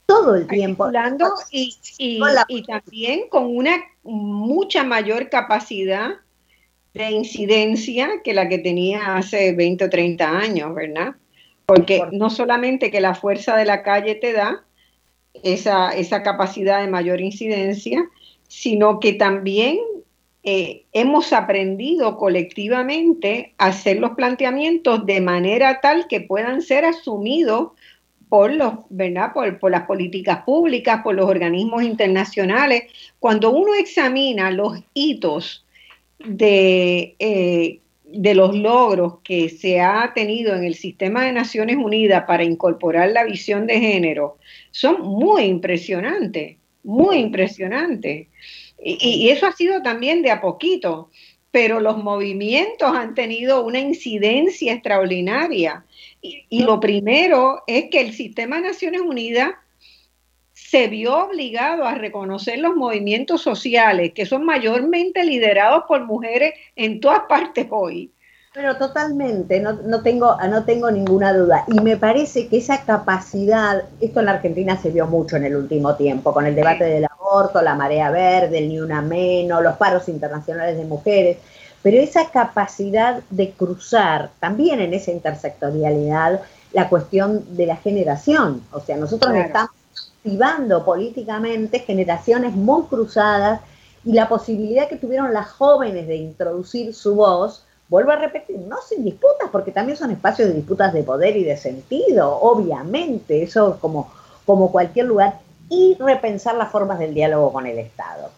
Todo el tiempo. Articulando y, y también con una mucha mayor capacidad de incidencia que la que tenía hace 20 o 30 años, ¿verdad? Porque no solamente que la fuerza de la calle te da, esa, esa capacidad de mayor incidencia, sino que también eh, hemos aprendido colectivamente a hacer los planteamientos de manera tal que puedan ser asumidos por, los, ¿verdad? Por, las políticas públicas, por los organismos internacionales. Cuando uno examina los hitos de, eh, de los logros que se ha tenido en el sistema de Naciones Unidas para incorporar la visión de género, son muy impresionantes, muy impresionantes. Y, eso ha sido también de a poquito, pero los movimientos han tenido una incidencia extraordinaria. Y, lo primero es que el sistema de Naciones Unidas se vio obligado a reconocer los movimientos sociales que son mayormente liderados por mujeres en todas partes hoy pero totalmente, no, no, tengo, no tengo ninguna duda. Y me parece que esa capacidad, esto en la Argentina se vio mucho en el último tiempo, con el debate del aborto, la marea verde, el ni una menos, los paros internacionales de mujeres, pero esa capacidad de cruzar también en esa intersectorialidad la cuestión de la generación. O sea, nosotros estamos activando políticamente generaciones muy cruzadas y la posibilidad que tuvieron las jóvenes de introducir su voz vuelvo a repetir, no sin disputas, porque también son espacios de disputas de poder y de sentido, obviamente, eso como, como cualquier lugar, y repensar las formas del diálogo con el Estado.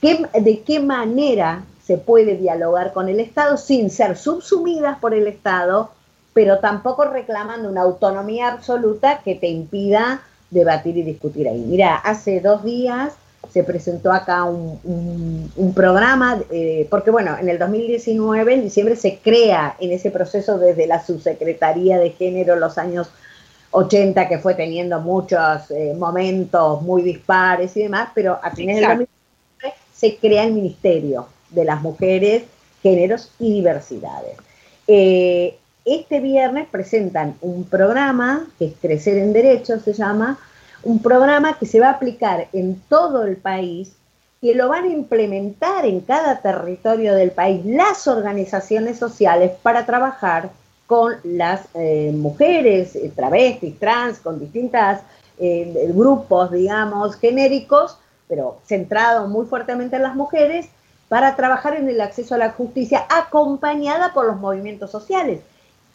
¿De qué manera se puede dialogar con el Estado sin ser subsumidas por el Estado, pero tampoco reclamando una autonomía absoluta que te impida debatir y discutir ahí? Mira, hace dos días se presentó acá un, programa, eh, porque bueno, en el 2019, en diciembre, se crea en ese proceso desde la Subsecretaría de Género los años 80, que fue teniendo muchos eh, momentos muy dispares y demás, pero a fines del 2019 se crea el Ministerio de las Mujeres, Géneros y Diversidades. Eh, este viernes presentan un programa, que es Crecer en Derechos se llama, un programa que se va a aplicar en todo el país, que lo van a implementar en cada territorio del país las organizaciones sociales para trabajar con las eh, mujeres, eh, travestis, trans, con distintos eh, grupos, digamos, genéricos, pero centrados muy fuertemente en las mujeres, para trabajar en el acceso a la justicia acompañada por los movimientos sociales.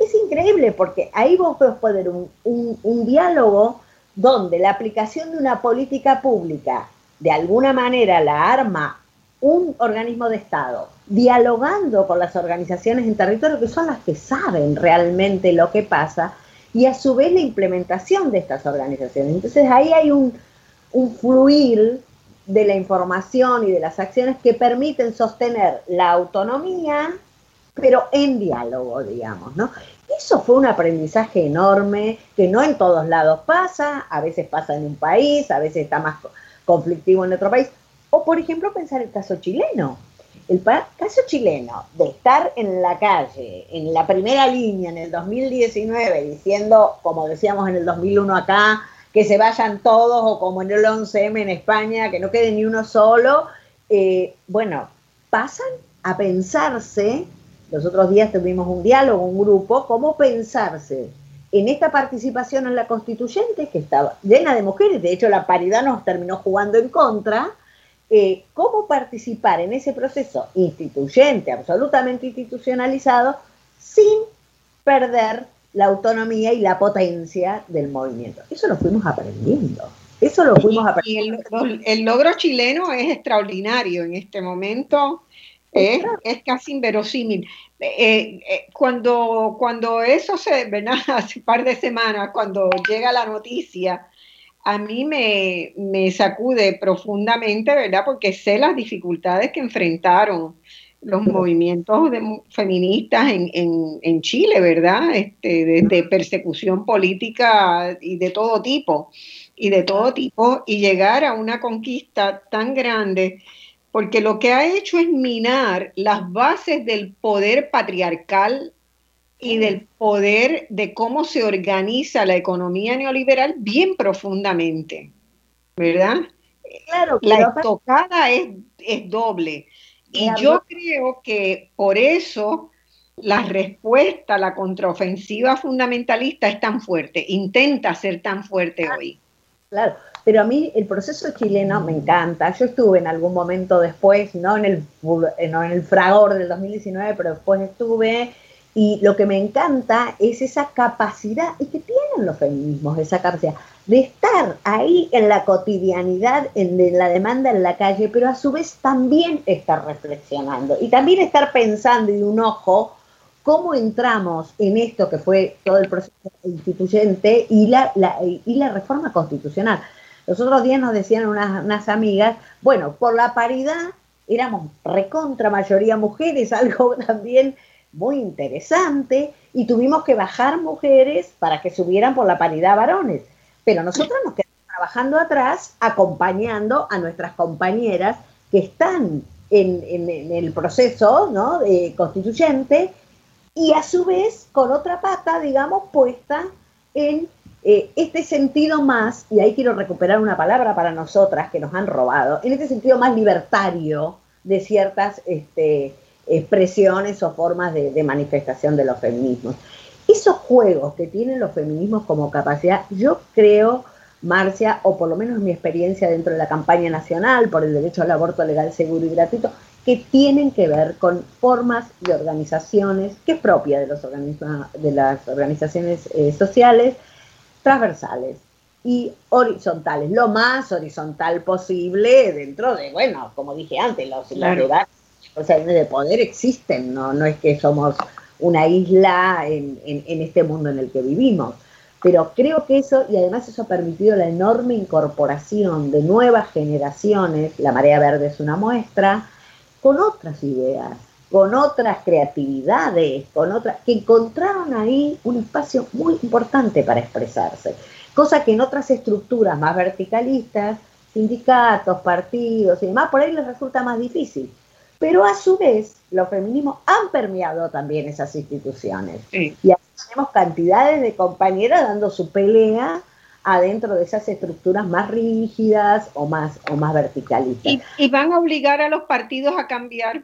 Es increíble porque ahí vos podés poner un, diálogo donde la aplicación de una política pública de alguna manera la arma un organismo de Estado, dialogando con las organizaciones en territorio que son las que saben realmente lo que pasa y a su vez la implementación de estas organizaciones. Entonces ahí hay un fluir de la información y de las acciones que permiten sostener la autonomía, pero en diálogo, digamos, ¿no? Eso fue un aprendizaje enorme que no en todos lados pasa, a veces pasa en un país, a veces está más conflictivo en otro país. O, por ejemplo, pensar el caso chileno. El caso chileno de estar en la calle, en la primera línea en el 2019, diciendo, como decíamos en el 2001 acá, que se vayan todos, o como en el 11M en España, que no quede ni uno solo, eh, bueno, pasan a pensarse los otros días tuvimos un diálogo, un grupo, cómo pensarse en esta participación en la constituyente, que estaba llena de mujeres, de hecho la paridad nos terminó jugando en contra, eh, cómo participar en ese proceso instituyente, absolutamente institucionalizado, sin perder la autonomía y la potencia del movimiento. Eso lo fuimos aprendiendo. Eso lo fuimos aprendiendo. Y el, logro chileno es extraordinario en este momento. Es, casi inverosímil. Eh, eh, cuando, cuando eso se, ¿verdad? Hace un par de semanas, cuando llega la noticia, a mí me, me, sacude profundamente, ¿verdad? Porque sé las dificultades que enfrentaron los movimientos feministas en, en, en, Chile, ¿verdad? Este, de, persecución política y de todo tipo, y de todo tipo, y llegar a una conquista tan grande porque lo que ha hecho es minar las bases del poder patriarcal y del poder de cómo se organiza la economía neoliberal bien profundamente, ¿verdad? Claro, la estocada es, es doble. Y yo creo que por eso la respuesta a la contraofensiva fundamentalista es tan fuerte, intenta ser tan fuerte hoy. Claro, pero a mí el proceso chileno me encanta. Yo estuve en algún momento después, no en el, en el fragor del 2019, pero después estuve. Y lo que me encanta es esa capacidad, y que tienen los feminismos, esa capacidad de estar ahí en la cotidianidad, en la demanda en la calle, pero a su vez también estar reflexionando y también estar pensando y de un ojo cómo entramos en esto que fue todo el proceso instituyente y la, y la reforma constitucional. Los otros días nos decían unas, amigas, bueno, por la paridad éramos recontra mayoría mujeres, algo también muy interesante, y tuvimos que bajar mujeres para que subieran por la paridad varones. Pero nosotros nos quedamos trabajando atrás, acompañando a nuestras compañeras que están en, el proceso ¿no? constituyente y a su vez con otra pata, digamos, puesta en eh, este sentido más, y ahí quiero recuperar una palabra para nosotras que nos han robado, en este sentido más libertario de ciertas este, expresiones o formas de, manifestación de los feminismos. Esos juegos que tienen los feminismos como capacidad, yo creo, Marcia, o por lo menos mi experiencia dentro de la campaña nacional por el derecho al aborto legal, seguro y gratuito, que tienen que ver con formas de organizaciones, que es propia de, los de las organizaciones eh, sociales, transversales y horizontales, lo más horizontal posible dentro de, bueno, como dije antes, los, claro. de poder existen, ¿no? no es que somos una isla en, en, este mundo en el que vivimos. Pero creo que eso, y además eso ha permitido la enorme incorporación de nuevas generaciones, la marea verde es una muestra, con otras ideas, con otras creatividades, con otras, que encontraron ahí un espacio muy importante para expresarse, cosa que en otras estructuras más verticalistas, sindicatos, partidos y demás, por ahí les resulta más difícil. Pero a su vez, los feminismos han permeado también esas instituciones. Y a tenemos cantidades de compañeras dando su pelea adentro de esas estructuras más rígidas o más, o más verticalistas. Y, van a obligar a los partidos a cambiar.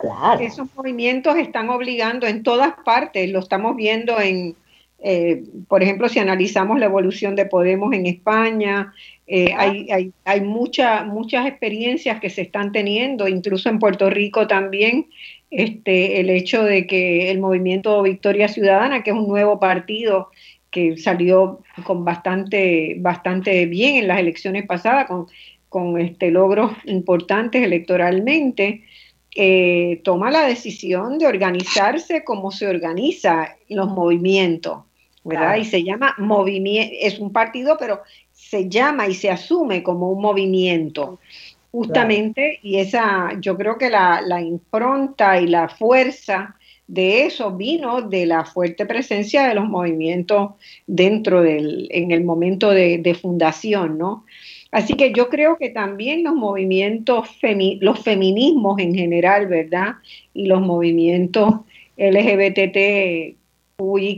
Claro. Esos movimientos están obligando en todas partes, lo estamos viendo en, eh, por ejemplo, si analizamos la evolución de Podemos en España, eh, hay, hay, hay muchas experiencias que se están teniendo, incluso en Puerto Rico también, este, el hecho de que el movimiento Victoria Ciudadana, que es un nuevo partido que salió con bastante, bastante bien en las elecciones pasadas, con, con este, logros importantes electoralmente, eh, toma la decisión de organizarse como se organiza los movimientos, ¿verdad? Y se llama movimiento, es un partido, pero se llama y se asume como un movimiento. Justamente, y esa, yo creo que la, la impronta y la fuerza de eso vino de la fuerte presencia de los movimientos dentro del, en el momento de, fundación, ¿no? Así que yo creo que también los movimientos, los feminismos en general, ¿verdad? Y los movimientos LGBTQI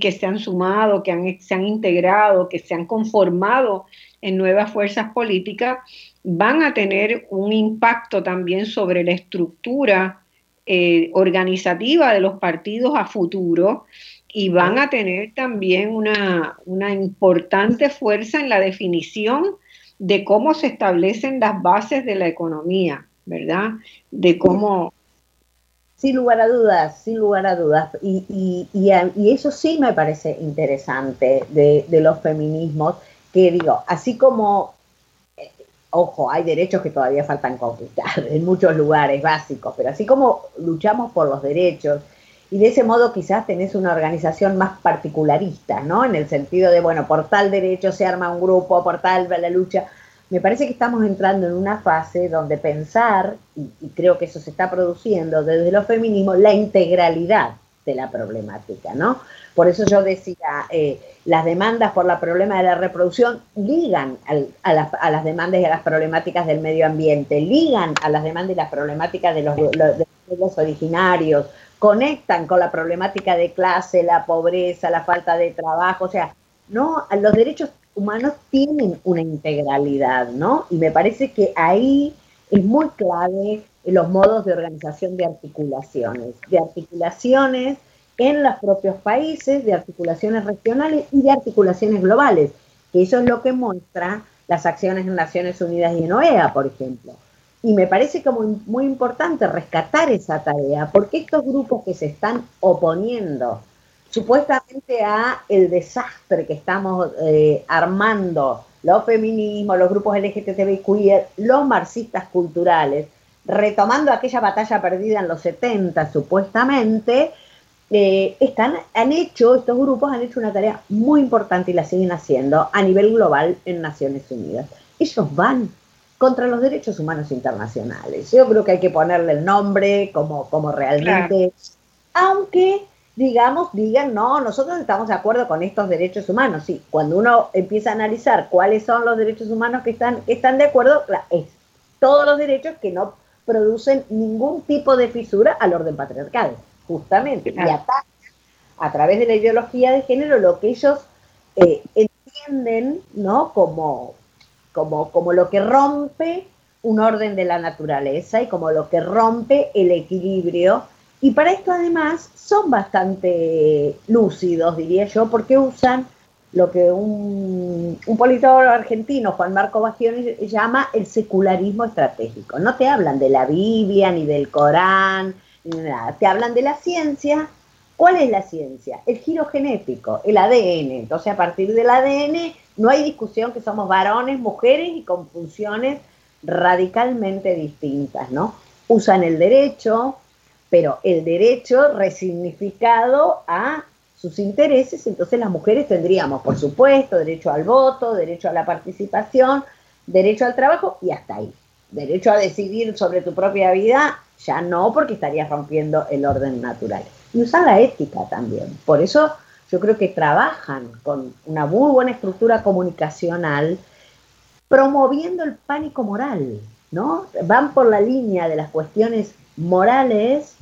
que se han sumado, que han, se han integrado, que se han conformado en nuevas fuerzas políticas, van a tener un impacto también sobre la estructura eh, organizativa de los partidos a futuro y van a tener también una, importante fuerza en la definición de cómo se establecen las bases de la economía, ¿verdad? De cómo... Sin lugar a dudas, sin lugar a dudas. Y, eso sí me parece interesante de, de los feminismos, que digo, así como ojo, hay derechos que todavía faltan conquistar en muchos lugares básicos, pero así como luchamos por los derechos, y de ese modo quizás tenés una organización más particularista, ¿no? En el sentido de, bueno, por tal derecho se arma un grupo, por tal la lucha. Me parece que estamos entrando en una fase donde pensar, y, creo que eso se está produciendo desde los feminismos, la integralidad de la problemática, ¿no? Por eso yo decía, eh, las demandas por la problema de la reproducción ligan a, las, demandas y a las problemáticas del medio ambiente, ligan a las demandas y las problemáticas de los, pueblos originarios, conectan con la problemática de clase, la pobreza, la falta de trabajo, o sea, no, los derechos humanos tienen una integralidad, ¿no? Y me parece que ahí es muy clave los modos de organización de articulaciones, de articulaciones en los propios países, de articulaciones regionales y de articulaciones globales, que eso es lo que muestra las acciones en Naciones Unidas y en OEA, por ejemplo. Y me parece como muy importante rescatar esa tarea, porque estos grupos que se están oponiendo supuestamente a el desastre que estamos eh, armando, los feminismos, los grupos LGTBI, los marxistas culturales, retomando aquella batalla perdida en los 70 supuestamente, eh, están, han hecho, estos grupos han hecho una tarea muy importante y la siguen haciendo a nivel global en Naciones Unidas. Ellos van contra los derechos humanos internacionales. Yo creo que hay que ponerle el nombre como, como realmente, aunque digamos, digan, no, nosotros estamos de acuerdo con estos derechos humanos. Sí, cuando uno empieza a analizar cuáles son los derechos humanos que están, que están de acuerdo, es todos los derechos que no producen ningún tipo de fisura al orden patriarcal justamente, y atacan a través de la ideología de género lo que ellos eh, entienden ¿no? como, como, como lo que rompe un orden de la naturaleza y como lo que rompe el equilibrio. Y para esto además son bastante lúcidos, diría yo, porque usan lo que un, un politólogo argentino, Juan Marco Bastiones, llama el secularismo estratégico. No te hablan de la Biblia, ni del Corán, nada. Te hablan de la ciencia. ¿Cuál es la ciencia? El giro genético, el ADN. Entonces, a partir del ADN no hay discusión que somos varones, mujeres y con funciones radicalmente distintas, ¿no? Usan el derecho, pero el derecho resignificado a sus intereses, entonces las mujeres tendríamos, por supuesto, derecho al voto, derecho a la participación, derecho al trabajo y hasta ahí. Derecho a decidir sobre tu propia vida, ya no, porque estarías rompiendo el orden natural. Y usan la ética también. Por eso yo creo que trabajan con una muy buena estructura comunicacional, promoviendo el pánico moral, ¿no? Van por la línea de las cuestiones morales,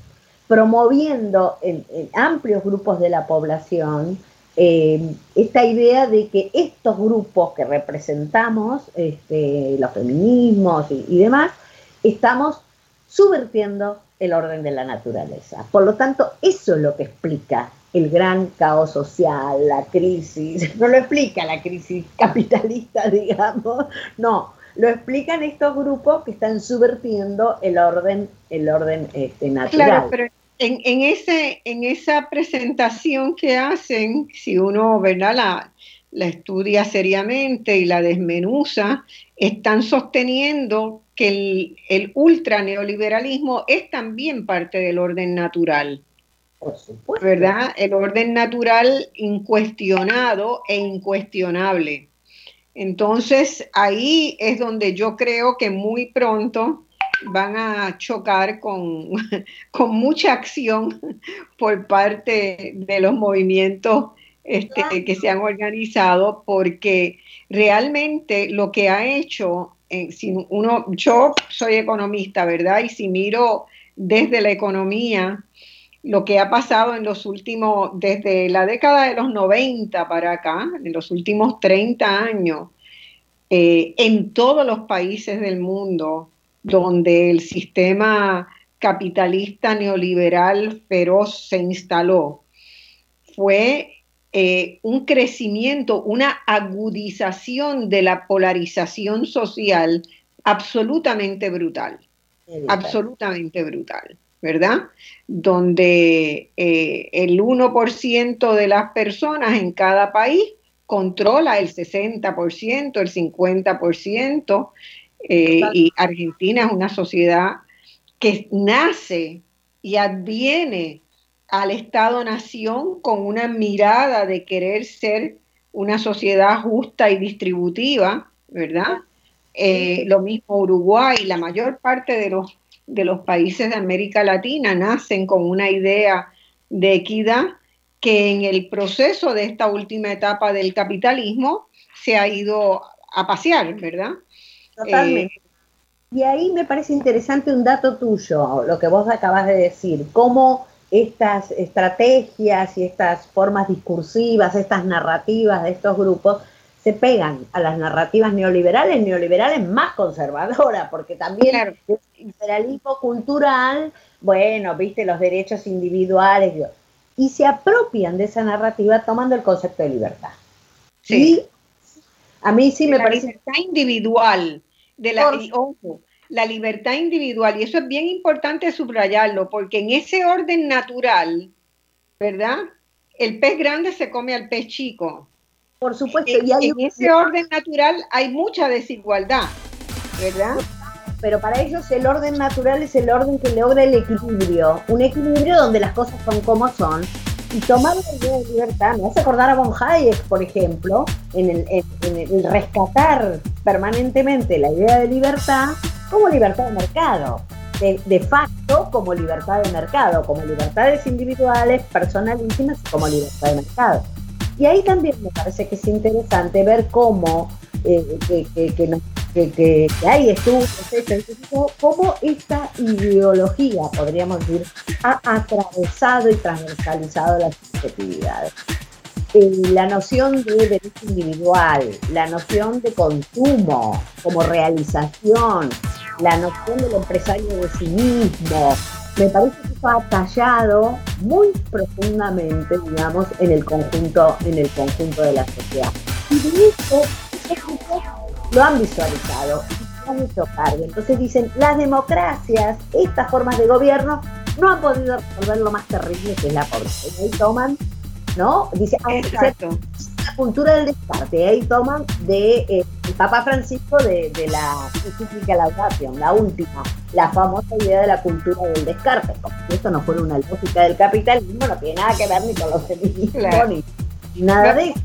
promoviendo en, amplios grupos de la población eh, esta idea de que estos grupos que representamos, este, los feminismos y, demás, estamos subvirtiendo el orden de la naturaleza. Por lo tanto, eso es lo que explica el gran caos social, la crisis, no lo explica la crisis capitalista, digamos, no, lo explican estos grupos que están subvirtiendo el orden, el orden este, natural. Claro, pero en, ese, en esa presentación que hacen, si uno ¿verdad? La, la estudia seriamente y la desmenuza, están sosteniendo que el, el ultra neoliberalismo es también parte del orden natural. Por supuesto. ¿Verdad? El orden natural incuestionado e incuestionable. Entonces, ahí es donde yo creo que muy pronto van a chocar con, con mucha acción por parte de los movimientos este, que se han organizado, porque realmente lo que ha hecho, eh, si uno, yo soy economista, ¿verdad? Y si miro desde la economía, lo que ha pasado en los últimos, desde la década de los 90 para acá, en los últimos 30 años, eh, en todos los países del mundo, donde el sistema capitalista neoliberal feroz se instaló, fue eh, un crecimiento, una agudización de la polarización social absolutamente brutal, absolutamente brutal, ¿verdad? Donde eh, el 1% de las personas en cada país controla el 60%, el 50%, eh, y Argentina es una sociedad que nace y adviene al Estado-Nación con una mirada de querer ser una sociedad justa y distributiva, ¿verdad? Eh, lo mismo Uruguay, la mayor parte de los, de los países de América Latina nacen con una idea de equidad que en el proceso de esta última etapa del capitalismo se ha ido a pasear, ¿verdad? Totalmente. Eh, y ahí me parece interesante un dato tuyo, lo que vos acabas de decir, cómo estas estrategias y estas formas discursivas, estas narrativas de estos grupos se pegan a las narrativas neoliberales, neoliberales más conservadoras, porque también el liberalismo cultural, bueno, viste los derechos individuales, y se apropian de esa narrativa tomando el concepto de libertad. Sí. a mí sí me la parece... Libertad individual, de la, ojo, la libertad individual, y eso es bien importante subrayarlo, porque en ese orden natural, ¿verdad? El pez grande se come al pez chico. Por supuesto. En, y hay en ese orden natural hay mucha desigualdad, ¿verdad? pero para ellos el orden natural es el orden que logra el equilibrio, un equilibrio donde las cosas son como son. Y tomar la idea de libertad, me hace acordar a Von Hayek, por ejemplo, en el, rescatar permanentemente la idea de libertad como libertad de mercado, de, de, facto como libertad de mercado, como libertades individuales, personalísimas, como libertad de mercado. Y ahí también me parece que es interesante ver cómo eh, que, que, que, cómo esta ideología, podríamos decir, ha atravesado y transversalizado las subjetividades. Eh, la noción de derecho individual, la noción de consumo como realización, la noción del empresario de sí mismo, me parece que eso ha tallado muy profundamente, digamos, en el conjunto, en el conjunto de la sociedad. Y de eso, lo han visualizado y han hecho cargo. Entonces dicen, las democracias, estas formas de gobierno, no han podido resolver lo más terrible que es la pobreza. Y ahí toman, ¿no? Dice, ah, Exacto. Cultura del descarte. Ahí toman de eh, el Papa Francisco de, de la la laudación, la última, la famosa idea de la cultura del descarte. Como si esto no fuera una lógica del capitalismo, no tiene nada que ver ni con los feminismos ni nada de eso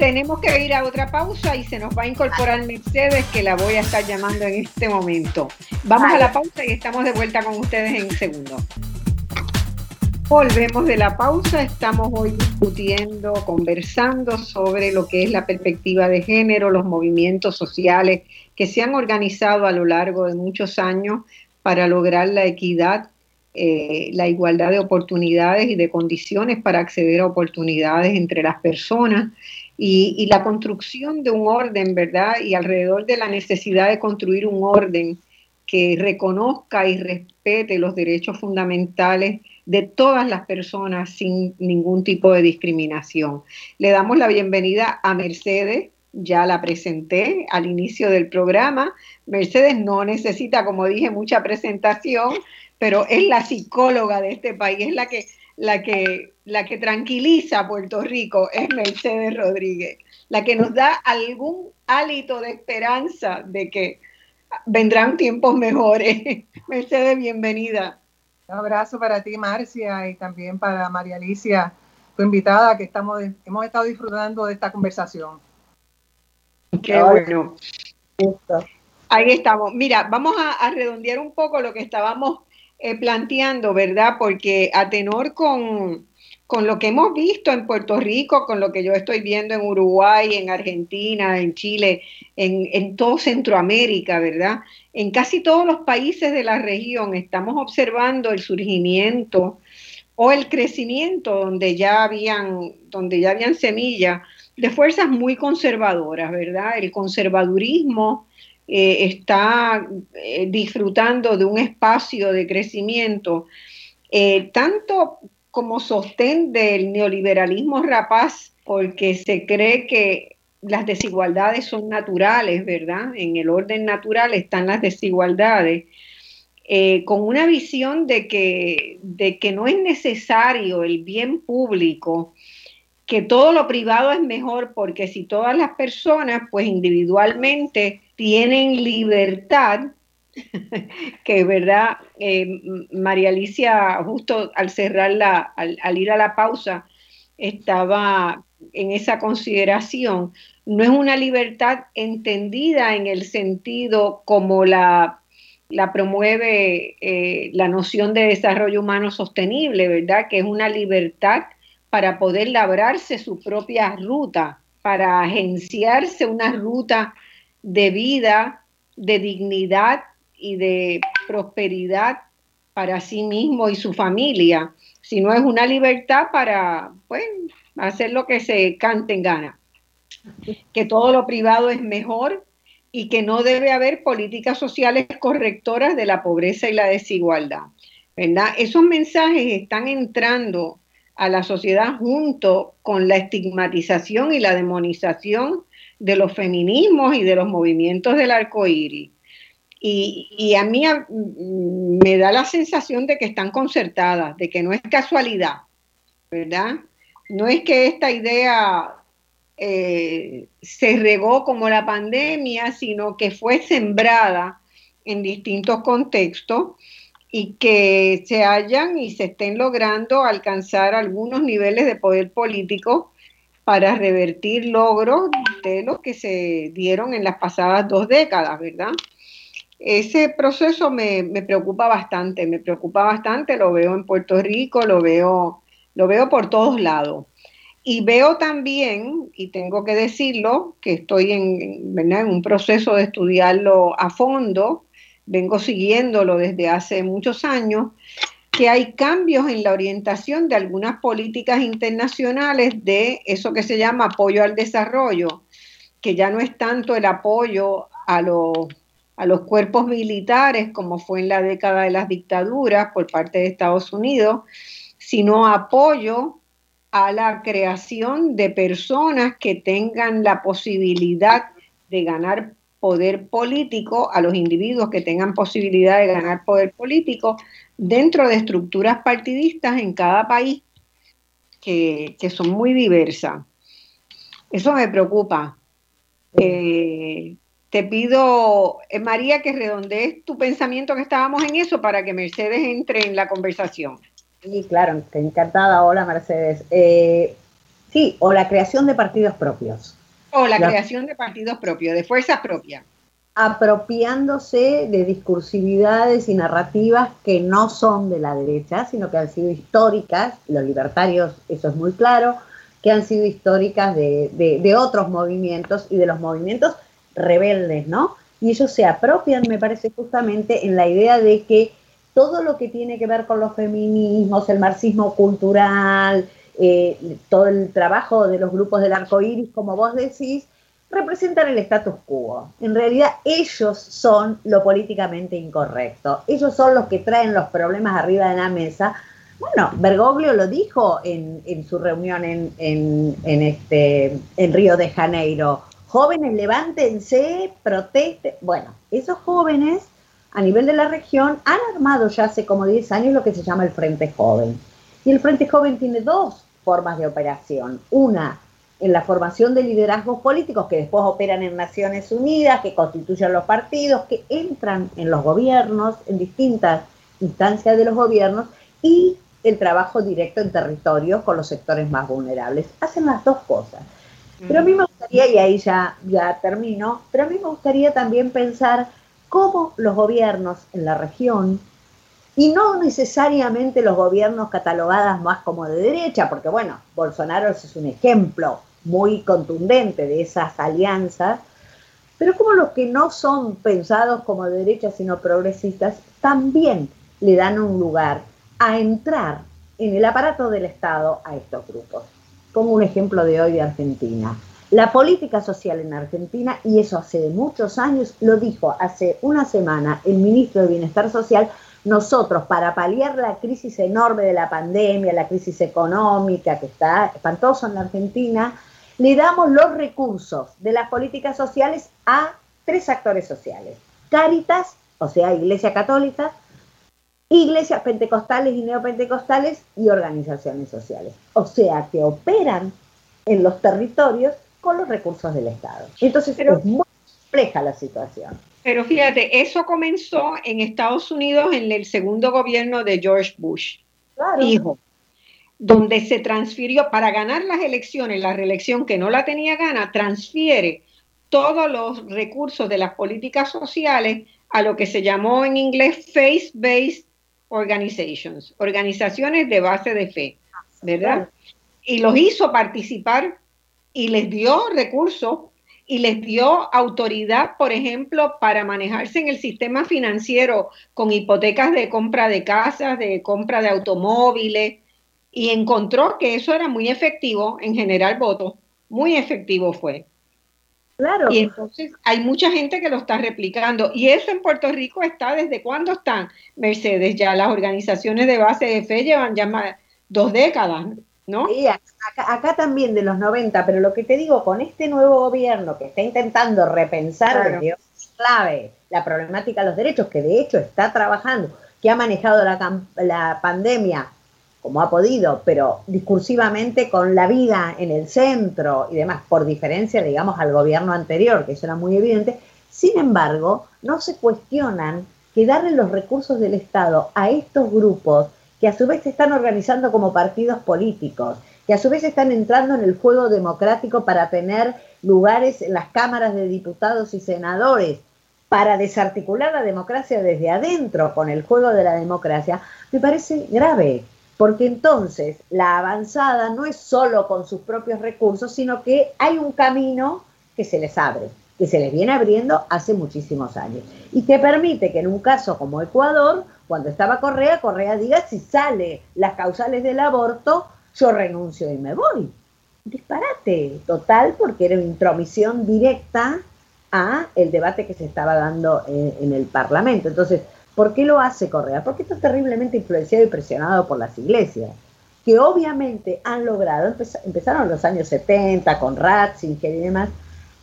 tenemos que ir a otra pausa y se nos va a incorporar Mercedes, que la voy a estar llamando en este momento. Vamos a la pausa y estamos de vuelta con ustedes en un segundo. Volvemos de la pausa, estamos hoy discutiendo, conversando sobre lo que es la perspectiva de género, los movimientos sociales que se han organizado a lo largo de muchos años para lograr la equidad eh, la igualdad de oportunidades y de condiciones para acceder a oportunidades entre las personas y, la construcción de un orden, ¿verdad? Y alrededor de la necesidad de construir un orden que reconozca y respete los derechos fundamentales de todas las personas sin ningún tipo de discriminación. Le damos la bienvenida a Mercedes, ya la presenté al inicio del programa. Mercedes no necesita, como dije, mucha presentación, pero es la psicóloga de este país, es la que, la que, la que tranquiliza a Puerto Rico, es Mercedes Rodríguez, la que nos da algún hálito de esperanza de que vendrán tiempos mejores. Mercedes, bienvenida. Un abrazo para ti, Marcia, y también para María Alicia, tu invitada, que estamos, hemos estado disfrutando de esta conversación. Qué bueno. Ahí estamos. Mira, vamos a, redondear un poco lo que estábamos eh, planteando, ¿verdad? Porque a tenor con, lo que hemos visto en Puerto Rico, con lo que yo estoy viendo en Uruguay, en Argentina, en Chile, en, en todo Centroamérica, ¿verdad? En casi todos los países de la región estamos observando el surgimiento o el crecimiento donde ya habían, donde ya habían semillas de fuerzas muy conservadoras, ¿verdad? El conservadurismo eh, está eh, disfrutando de un espacio de crecimiento, eh, tanto como sostén del neoliberalismo rapaz, porque se cree que las desigualdades son naturales, ¿verdad? En el orden natural están las desigualdades. con una visión de que, de que no es necesario el bien público que todo lo privado es mejor porque si todas las personas, pues individualmente, tienen libertad, que verdad, eh, María Alicia, justo al cerrar la, al, ir a la pausa, estaba en esa consideración, no es una libertad entendida en el sentido como la, promueve eh, la noción de desarrollo humano sostenible, ¿verdad? Que es una libertad para poder labrarse su propia ruta, para agenciarse una ruta de vida, de dignidad y de prosperidad para sí mismo y su familia, sino es una libertad para pues, hacer lo que se cante en gana, que todo lo privado es mejor y que no debe haber políticas sociales correctoras de la pobreza y la desigualdad. ¿verdad? Esos mensajes están entrando a la sociedad junto con la estigmatización y la demonización de los feminismos y de los movimientos del arco iris. Y, a mí me da la sensación de que están concertadas, de que no es casualidad, ¿verdad? No es que esta idea eh, se regó como la pandemia, sino que fue sembrada en distintos contextos y que se hayan y se estén logrando alcanzar algunos niveles de poder político para revertir logros de los que se dieron en las pasadas dos décadas, ¿verdad? Ese proceso me, preocupa bastante, me preocupa bastante, lo veo en Puerto Rico, lo veo, lo veo por todos lados. Y veo también, y tengo que decirlo, que estoy en, en un proceso de estudiarlo a fondo, vengo siguiéndolo desde hace muchos años, que hay cambios en la orientación de algunas políticas internacionales de eso que se llama apoyo al desarrollo, que ya no es tanto el apoyo a los, a los cuerpos militares como fue en la década de las dictaduras por parte de Estados Unidos, sino apoyo a la creación de personas que tengan la posibilidad de ganar poder político a los individuos que tengan posibilidad de ganar poder político dentro de estructuras partidistas en cada país que, son muy diversas. Eso me preocupa. Eh, te pido, eh, María, que redondees tu pensamiento que estábamos en eso para que Mercedes entre en la conversación. Sí, claro, encantada. Hola, Mercedes. Eh, sí, o la creación de partidos propios. O la, creación de partidos propios, de fuerzas propias. Apropiándose de discursividades y narrativas que no son de la derecha, sino que han sido históricas, los libertarios, eso es muy claro, que han sido históricas de, de otros movimientos y de los movimientos rebeldes, ¿no? Y ellos se apropian, me parece, justamente en la idea de que todo lo que tiene que ver con los feminismos, el marxismo cultural, eh, todo el trabajo de los grupos del arco iris, como vos decís, representan el status quo. En realidad ellos son lo políticamente incorrecto. Ellos son los que traen los problemas arriba de la mesa. Bueno, Bergoglio lo dijo en, su reunión en, este, en Río de Janeiro. Jóvenes, levántense, protesten. Bueno, esos jóvenes a nivel de la región han armado ya hace como 10 años lo que se llama el Frente Joven. Y el Frente Joven tiene dos formas de operación. Una, en la formación de liderazgos políticos que después operan en Naciones Unidas, que constituyen los partidos, que entran en los gobiernos, en distintas instancias de los gobiernos, y el trabajo directo en territorios con los sectores más vulnerables. Hacen las dos cosas. Pero a mí me gustaría, y ahí ya, ya termino, pero a mí me gustaría también pensar cómo los gobiernos en la región y no necesariamente los gobiernos catalogados más como de derecha, porque bueno, Bolsonaro es un ejemplo muy contundente de esas alianzas, pero como los que no son pensados como de derecha sino progresistas, también le dan un lugar a entrar en el aparato del Estado a estos grupos. Como un ejemplo de hoy de Argentina. La política social en Argentina, y eso hace muchos años, lo dijo hace una semana el ministro de Bienestar Social, nosotros para paliar la crisis enorme de la pandemia, la crisis económica que está espantosa en la Argentina, le damos los recursos de las políticas sociales a tres actores sociales. Cáritas, o sea, Iglesia Católica, iglesias pentecostales y neopentecostales y organizaciones sociales. O sea, que operan en los territorios con los recursos del Estado. Entonces es muy compleja la situación. Pero fíjate, eso comenzó en Estados Unidos en el segundo gobierno de George Bush, hijo, donde se transfirió para ganar las elecciones, la reelección que no la tenía gana, transfiere todos los recursos de las políticas sociales a lo que se llamó en inglés faith-based organizations, organizaciones de base de fe, ¿verdad? Y los hizo participar y les dio recursos y les dio autoridad, por ejemplo, para manejarse en el sistema financiero con hipotecas de compra de casas, de compra de automóviles, y encontró que eso era muy efectivo en general votos, muy efectivo fue. Claro. Y entonces hay mucha gente que lo está replicando. Y eso en Puerto Rico está desde cuándo están, Mercedes, ya las organizaciones de base de fe llevan ya más dos décadas. ¿no? Sí, acá, también de los 90, pero lo que te digo, con este nuevo gobierno que está intentando repensar clave la problemática de los derechos, que de hecho está trabajando, que ha manejado la, la pandemia como ha podido, pero discursivamente con la vida en el centro y demás, por diferencia, digamos, al gobierno anterior, que eso era muy evidente, sin embargo, no se cuestionan que darle los recursos del Estado a estos grupos que a su vez se están organizando como partidos políticos, que a su vez están entrando en el juego democrático para tener lugares en las cámaras de diputados y senadores, para desarticular la democracia desde adentro con el juego de la democracia, me parece grave, porque entonces la avanzada no es solo con sus propios recursos, sino que hay un camino que se les abre, que se les viene abriendo hace muchísimos años, y que permite que en un caso como Ecuador, cuando estaba Correa, Correa diga si sale las causales del aborto, yo renuncio y me voy. Disparate total porque era una intromisión directa a el debate que se estaba dando en, el Parlamento. Entonces, ¿por qué lo hace Correa? Porque está terriblemente influenciado y presionado por las iglesias, que obviamente han logrado, empezaron en los años 70 con Ratzinger y demás,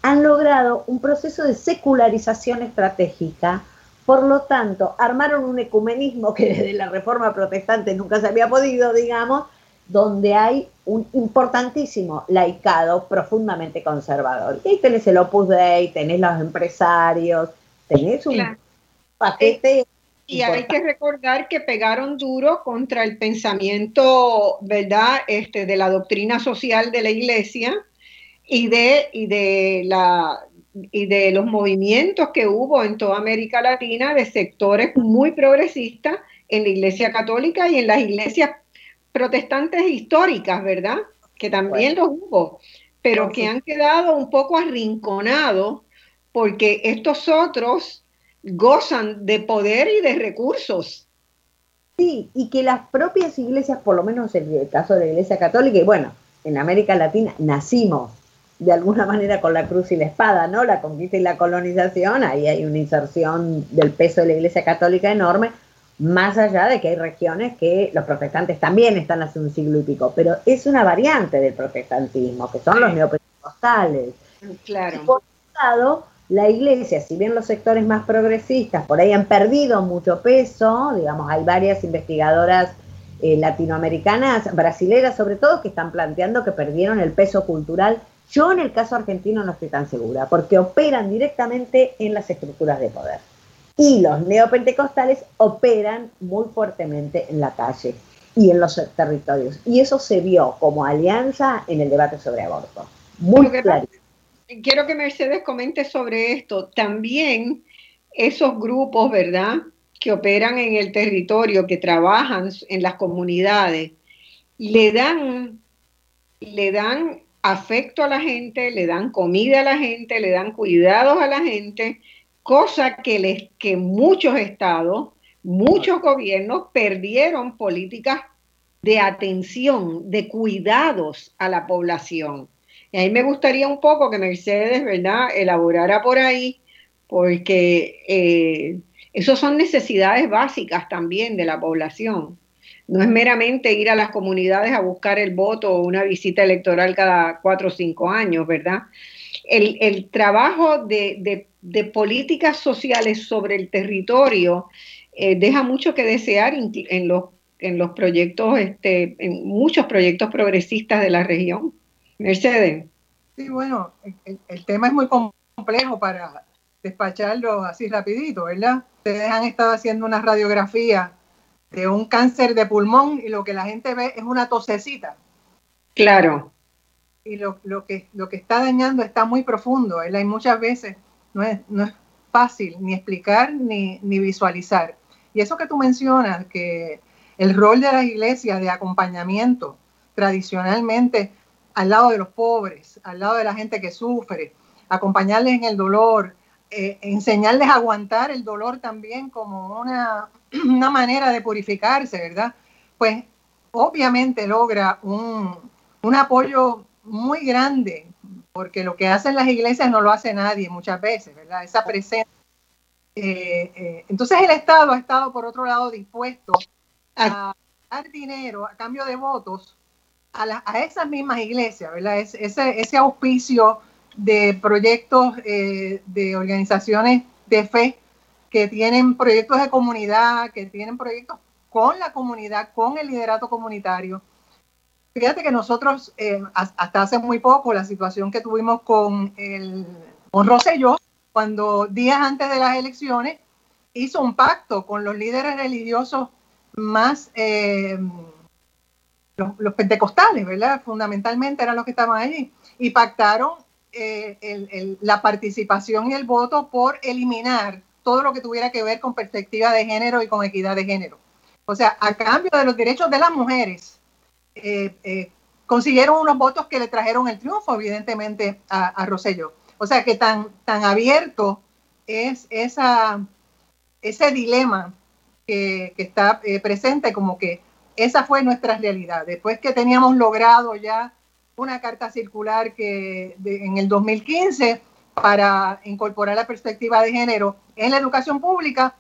han logrado un proceso de secularización estratégica por lo tanto, armaron un ecumenismo que desde la reforma protestante nunca se había podido, digamos, donde hay un importantísimo laicado profundamente conservador. Y ahí tenés el Opus Dei, tenés los empresarios, tenés un paquete. Y hay que recordar que pegaron duro contra el pensamiento, ¿verdad?, este, de la doctrina social de la iglesia y de, y de la, y de los movimientos que hubo en toda América Latina de sectores muy progresistas en la Iglesia Católica y en las iglesias protestantes históricas, ¿verdad? Que también los hubo, pero que han quedado un poco arrinconados porque estos otros gozan de poder y de recursos Sí, y que las propias iglesias, por lo menos en el caso de la Iglesia Católica, y bueno, en América Latina nacimos de alguna manera con la cruz y la espada, ¿no? La conquista y la colonización, ahí hay una inserción del peso de la Iglesia Católica enorme, más allá de que hay regiones que los protestantes también están hace un siglo y pico, pero es una variante del protestantismo, que son los neopentecostales. Claro. por otro lado, la iglesia, si bien los sectores más progresistas por ahí han perdido mucho peso, digamos, hay varias investigadoras eh, latinoamericanas, brasileras sobre todo, que están planteando que perdieron el peso cultural. Yo en el caso argentino no estoy tan segura, porque operan directamente en las estructuras de poder. Y los neopentecostales operan muy fuertemente en la calle y en los territorios. Y eso se vio como alianza en el debate sobre aborto. Muy claro. Quiero que Mercedes comente sobre esto. También esos grupos, ¿verdad? Que operan en el territorio, que trabajan en las comunidades, le dan, le dan afecto a la gente, le dan comida a la gente, le dan cuidados a la gente, cosa que, les, que muchos estados, muchos gobiernos perdieron políticas de atención, de cuidados a la población. Y ahí me gustaría un poco que Mercedes, ¿verdad?, elaborara por ahí, porque eh, esos son necesidades básicas también de la población. No es meramente ir a las comunidades a buscar el voto o una visita electoral cada cuatro o cinco años, ¿verdad? El, trabajo de de políticas sociales sobre el territorio eh, deja mucho que desear en los, en los proyectos, este, en muchos proyectos progresistas de la región. Mercedes. Sí, bueno, el, tema es muy complejo para despacharlo así rapidito, ¿verdad? Ustedes han estado haciendo una radiografía de un cáncer de pulmón y lo que la gente ve es una tosecita. Claro. Y lo, lo, que, lo que está dañando está muy profundo, ¿verdad? Y muchas veces no es, fácil ni explicar ni, visualizar. Y eso que tú mencionas, que el rol de las iglesias de acompañamiento tradicionalmente al lado de los pobres, al lado de la gente que sufre, acompañarles en el dolor, eh, enseñarles a aguantar el dolor también como una, una, manera de purificarse, ¿verdad? Pues obviamente logra un, un apoyo muy grande porque lo que hacen las iglesias no lo hace nadie muchas veces, ¿verdad? Esa presencia. Eh, eh, entonces el Estado ha estado, por otro lado, dispuesto a dar dinero a cambio de votos a, esas mismas iglesias, ¿verdad? ese, auspicio de proyectos eh, de organizaciones de fe que tienen proyectos de comunidad, que tienen proyectos con la comunidad, con el liderato comunitario, Fíjate que nosotros, eh, hasta hace muy poco, la situación que tuvimos con, el, con cuando días antes de las elecciones hizo un pacto con los líderes religiosos más, eh, los, pentecostales, ¿verdad? Fundamentalmente eran los que estaban allí, y pactaron eh, la participación y el voto por eliminar todo lo que tuviera que ver con perspectiva de género y con equidad de género. O sea, a cambio de los derechos de las mujeres, eh, eh, consiguieron unos votos que le trajeron el triunfo, evidentemente, a, a. O sea que tan, tan abierto es ese dilema que, está presente, como que esa fue nuestra realidad. Después que teníamos logrado ya una carta circular que en el 2015 para incorporar la perspectiva de género en la educación pública,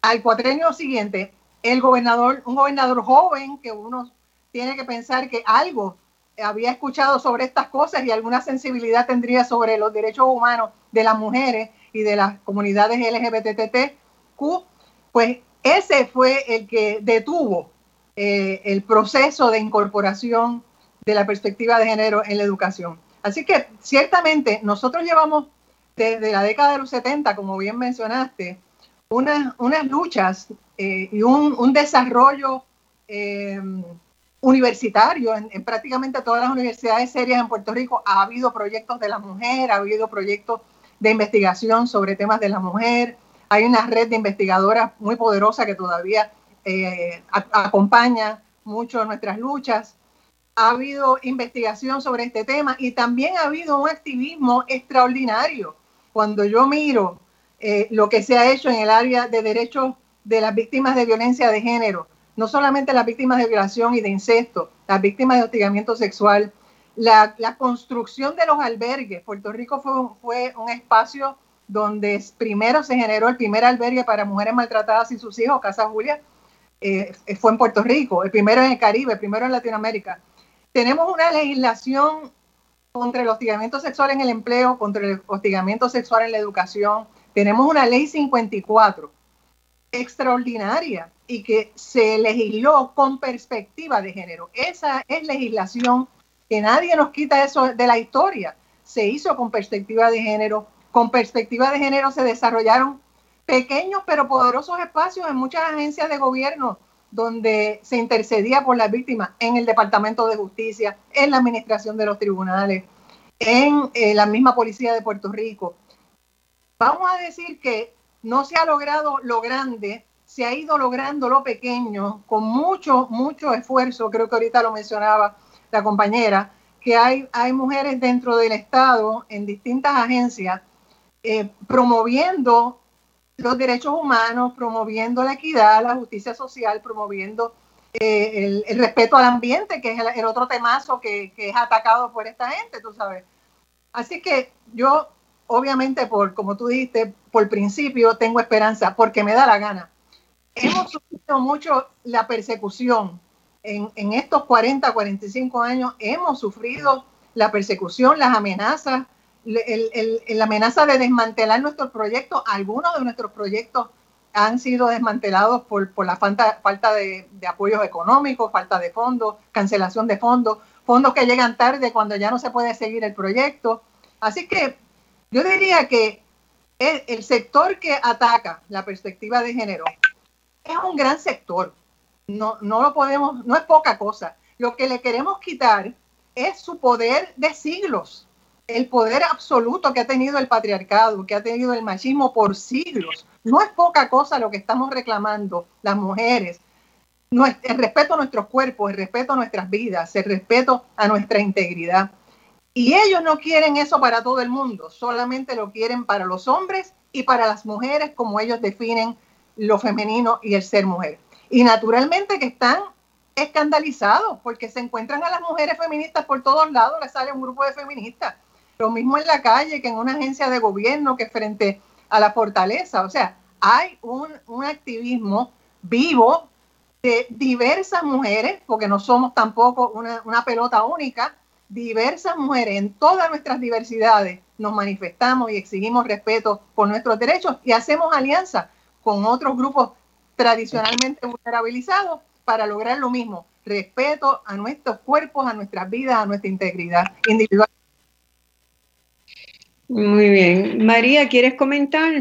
al cuatrenio siguiente, el gobernador, un gobernador joven que uno tiene que pensar que algo había escuchado sobre estas cosas y alguna sensibilidad tendría sobre los derechos humanos de las mujeres y de las comunidades LGBTQ, pues ese fue el que detuvo eh, el proceso de incorporación de la perspectiva de género en la educación. Así que ciertamente nosotros llevamos desde la década de los 70, como bien mencionaste, unas, luchas eh, y un, desarrollo eh, universitario, en, prácticamente todas las universidades serias en Puerto Rico ha habido proyectos de la mujer, ha habido proyectos de investigación sobre temas de la mujer, hay una red de investigadoras muy poderosa que todavía eh, acompaña mucho nuestras luchas. Ha habido investigación sobre este tema y también ha habido un activismo extraordinario. Cuando yo miro eh, lo que se ha hecho en el área de derechos de las víctimas de violencia de género, no solamente las víctimas de violación y de incesto, las víctimas de hostigamiento sexual, la, construcción de los albergues. Puerto Rico fue fue un espacio donde primero se generó el primer albergue para mujeres maltratadas y sus hijos, Casa Julia, eh, fue en Puerto Rico, el primero en el Caribe, el primero en Latinoamérica. Tenemos una legislación contra el hostigamiento sexual en el empleo, contra el hostigamiento sexual en la educación. Tenemos una ley 54 extraordinaria y que se legisló con perspectiva de género. Esa es legislación que nadie nos quita eso de la historia. Se hizo con perspectiva de género, con perspectiva de género se desarrollaron pequeños pero poderosos espacios en muchas agencias de gobierno donde se intercedía por las víctimas en el Departamento de Justicia, en la Administración de los Tribunales, en eh, la misma Policía de Puerto Rico. Vamos a decir que no se ha logrado lo grande, se ha ido logrando lo pequeño con mucho, mucho esfuerzo, creo que ahorita lo mencionaba la compañera, que hay, hay mujeres dentro del Estado en distintas agencias eh, promoviendo los derechos humanos, promoviendo la equidad, la justicia social, promoviendo eh, el, respeto al ambiente, que es el, otro temazo que, es atacado por esta gente, tú sabes. Así que yo, obviamente, por como tú dijiste, por principio tengo esperanza, porque me da la gana. Hemos sufrido mucho la persecución. En, en estos 40, 45 años hemos sufrido la persecución, las amenazas, la amenaza de desmantelar nuestros proyectos, algunos de nuestros proyectos han sido desmantelados por, la falta, falta de, apoyos económicos, falta de fondos, cancelación de fondos, fondos que llegan tarde cuando ya no se puede seguir el proyecto. Así que yo diría que el, el sector que ataca la perspectiva de género es un gran sector. No, no lo podemos, no es poca cosa. Lo que le queremos quitar es su poder de siglos el poder absoluto que ha tenido el patriarcado, que ha tenido el machismo por siglos. No es poca cosa lo que estamos reclamando las mujeres. el respeto a nuestros cuerpos, el respeto a nuestras vidas, el respeto a nuestra integridad. Y ellos no quieren eso para todo el mundo, solamente lo quieren para los hombres y para las mujeres como ellos definen lo femenino y el ser mujer. Y naturalmente que están escandalizados porque se encuentran a las mujeres feministas por todos lados, les sale un grupo de feministas lo mismo en la calle que en una agencia de gobierno que frente a la fortaleza. O sea, hay un, activismo vivo de diversas mujeres, porque no somos tampoco una, una pelota única, diversas mujeres en todas nuestras diversidades nos manifestamos y exigimos respeto por nuestros derechos y hacemos alianza con otros grupos tradicionalmente vulnerabilizados para lograr lo mismo, respeto a nuestros cuerpos, a nuestras vidas, a nuestra integridad individual muy bien. María, ¿quieres comentar?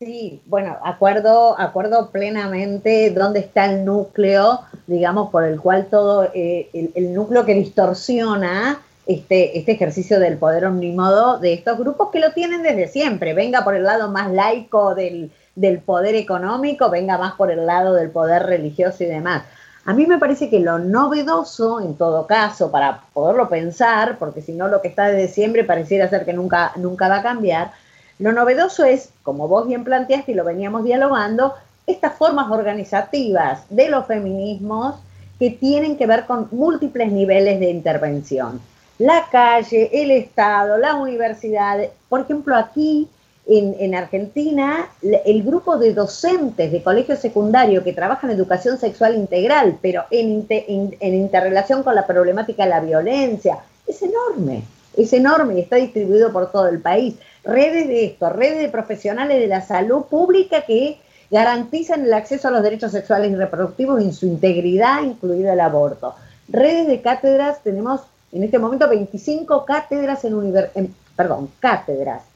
Sí, bueno, acuerdo, acuerdo plenamente dónde está el núcleo, digamos, por el cual todo, eh, el, núcleo que distorsiona este, este ejercicio del poder omnímodo de estos grupos que lo tienen desde siempre, venga por el lado más laico del, del poder económico, venga más por el lado del poder religioso y demás. A mí me parece que lo novedoso, en todo caso, para poderlo pensar, porque si no lo que está desde siempre pareciera ser que nunca, nunca va a cambiar, lo novedoso es, como vos bien planteaste y lo veníamos dialogando, estas formas organizativas de los feminismos que tienen que ver con múltiples niveles de intervención. La calle, el Estado, la universidad. Por ejemplo, aquí en, Argentina el grupo de docentes de colegio secundario que trabajan educación sexual integral, pero en, en, interrelación con la problemática de la violencia, es enorme, es enorme y está distribuido por todo el país. Redes de esto, redes de profesionales de la salud pública que garantizan el acceso a los derechos sexuales y reproductivos en su integridad, incluido el aborto. Redes de cátedras, tenemos en este momento 25 cátedras en, en perdón, cátedras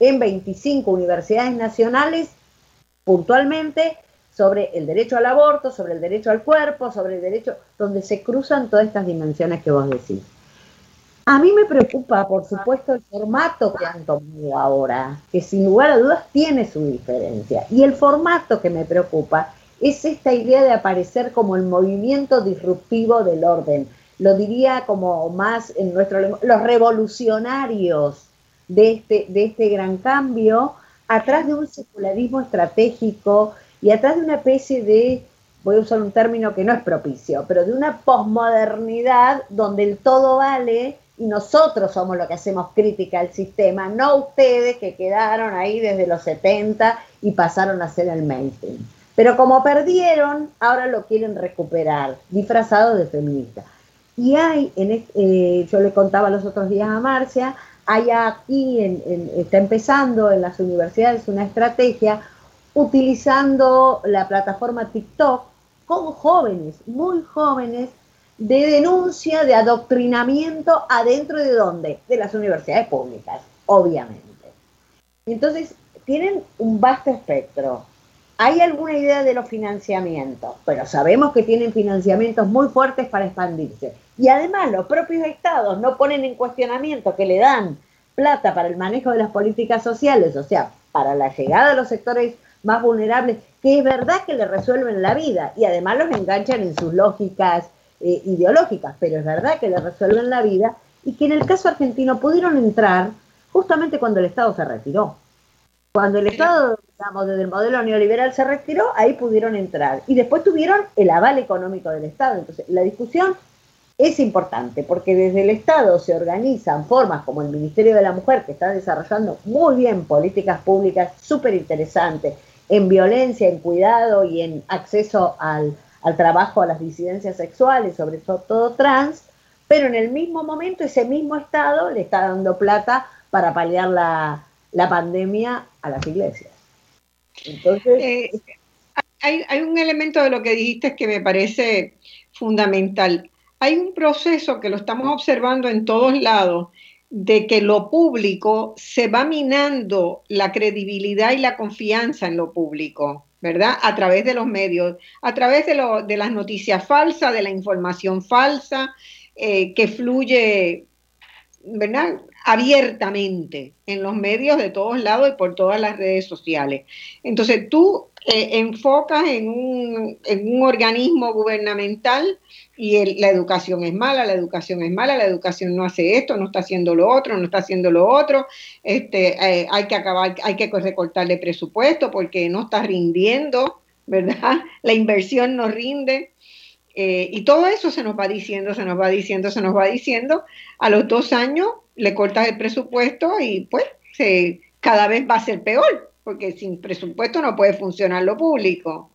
en 25 universidades nacionales puntualmente sobre el derecho al aborto, sobre el derecho al cuerpo, sobre el derecho, donde se cruzan todas estas dimensiones que vos decís. A mí me preocupa, por supuesto, el formato que han tomado ahora, que sin lugar a dudas tiene su diferencia. Y el formato que me preocupa es esta idea de aparecer como el movimiento disruptivo del orden. Lo diría como más en nuestro los revolucionarios de este, de este gran cambio, atrás de un secularismo estratégico y atrás de una especie de voy a usar un término que no es propicio, pero de una posmodernidad donde el todo vale y nosotros somos los que hacemos crítica al sistema, no ustedes que quedaron ahí desde los 70 y pasaron a ser el mainstream. Pero como perdieron, ahora lo quieren recuperar, disfrazado de feminista. Y hay, en, eh, yo le contaba los otros días a Marcia, hay aquí, está empezando en las universidades una estrategia utilizando la plataforma TikTok con jóvenes, muy jóvenes, de denuncia, de adoctrinamiento adentro de dónde? De las universidades públicas, obviamente. Entonces, tienen un vasto espectro. Hay alguna idea de los financiamientos, pero sabemos que tienen financiamientos muy fuertes para expandirse. Y además los propios estados no ponen en cuestionamiento que le dan plata para el manejo de las políticas sociales, o sea, para la llegada de los sectores más vulnerables, que es verdad que le resuelven la vida y además los enganchan en sus lógicas eh, ideológicas, pero es verdad que le resuelven la vida y que en el caso argentino pudieron entrar justamente cuando el Estado se retiró. Cuando el Estado, digamos, desde el modelo neoliberal se retiró, ahí pudieron entrar. Y después tuvieron el aval económico del Estado. Entonces, la discusión es importante porque desde el Estado se organizan formas como el Ministerio de la Mujer, que está desarrollando muy bien políticas públicas súper interesantes en violencia, en cuidado y en acceso al, al trabajo a las disidencias sexuales, sobre todo, todo trans, pero en el mismo momento ese mismo Estado le está dando plata para paliar la, pandemia a las iglesias. Entonces, eh, hay, hay, un elemento de lo que dijiste que me parece fundamental. Hay un proceso que lo estamos observando en todos lados de que lo público se va minando la credibilidad y la confianza en lo público. ¿verdad? A través de los medios, a través de, lo, de las noticias falsas, de la información falsa, eh, que fluye, ¿verdad? Abiertamente en los medios de todos lados y por todas las redes sociales. Entonces tú eh, enfocas en un, en un, organismo gubernamental y la educación es mala, la educación es mala, la educación no hace esto, no está haciendo lo otro, no está haciendo lo otro, este, eh, hay que acabar, hay que recortarle presupuesto porque no está rindiendo, ¿verdad? La inversión no rinde. Eh, y todo eso se nos va diciendo, se nos va diciendo, se nos va diciendo. A los dos años le cortas el presupuesto y pues se, cada vez va a ser peor porque sin presupuesto no puede funcionar lo público,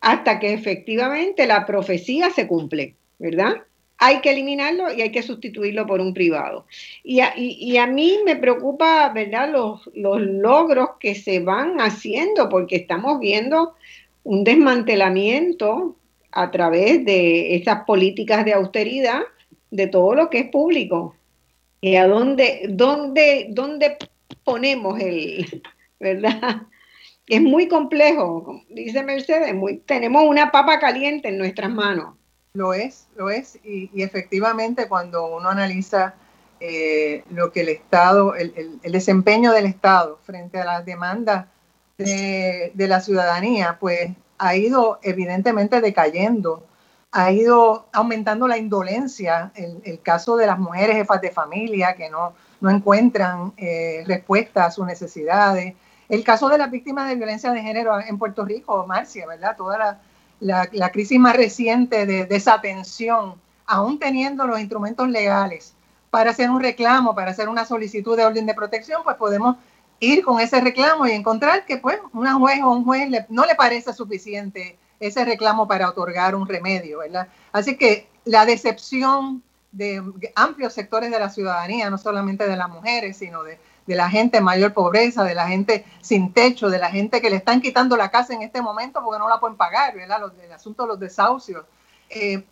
hasta que efectivamente la profecía se cumple, ¿verdad? Hay que eliminarlo y hay que sustituirlo por un privado. Y a, mí me preocupa, ¿verdad?, los, los logros que se van haciendo, porque estamos viendo un desmantelamiento a través de esas políticas de austeridad de todo lo que es público. ¿Y a dónde, dónde, dónde ponemos el, ¿verdad? Es muy complejo, dice Mercedes, muy, tenemos una papa caliente en nuestras manos. Lo es, lo es, y, efectivamente cuando uno analiza eh, lo que el Estado, el, desempeño del Estado frente a las demandas de, la ciudadanía, pues ha ido evidentemente decayendo, ha ido aumentando la indolencia, el, el caso de las mujeres jefas de familia que no, no encuentran eh, respuesta a sus necesidades, el caso de las víctimas de violencia de género en Puerto Rico, Marcia, ¿verdad? Toda la, crisis más reciente de desatención, aún teniendo los instrumentos legales para hacer un reclamo, para hacer una solicitud de orden de protección, pues podemos ir con ese reclamo y encontrar que pues una juez o un juez no le parece suficiente ese reclamo para otorgar un remedio, ¿verdad? Así que la decepción de amplios sectores de la ciudadanía, no solamente de las mujeres, sino de la gente en mayor pobreza, de la gente sin techo, de la gente que le están quitando la casa en este momento porque no la pueden pagar, ¿verdad? el asunto de los desahucios, eh,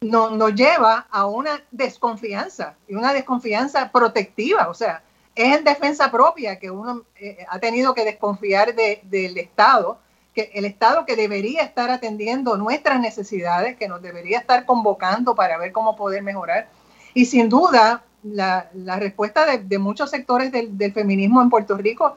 nos lleva a una desconfianza y una desconfianza protectiva, o sea, es en defensa propia que uno eh, ha tenido que desconfiar del Estado, que el Estado que debería estar atendiendo nuestras necesidades, que nos debería estar convocando para ver cómo poder mejorar. Y sin duda, la, respuesta de, muchos sectores del, feminismo en Puerto Rico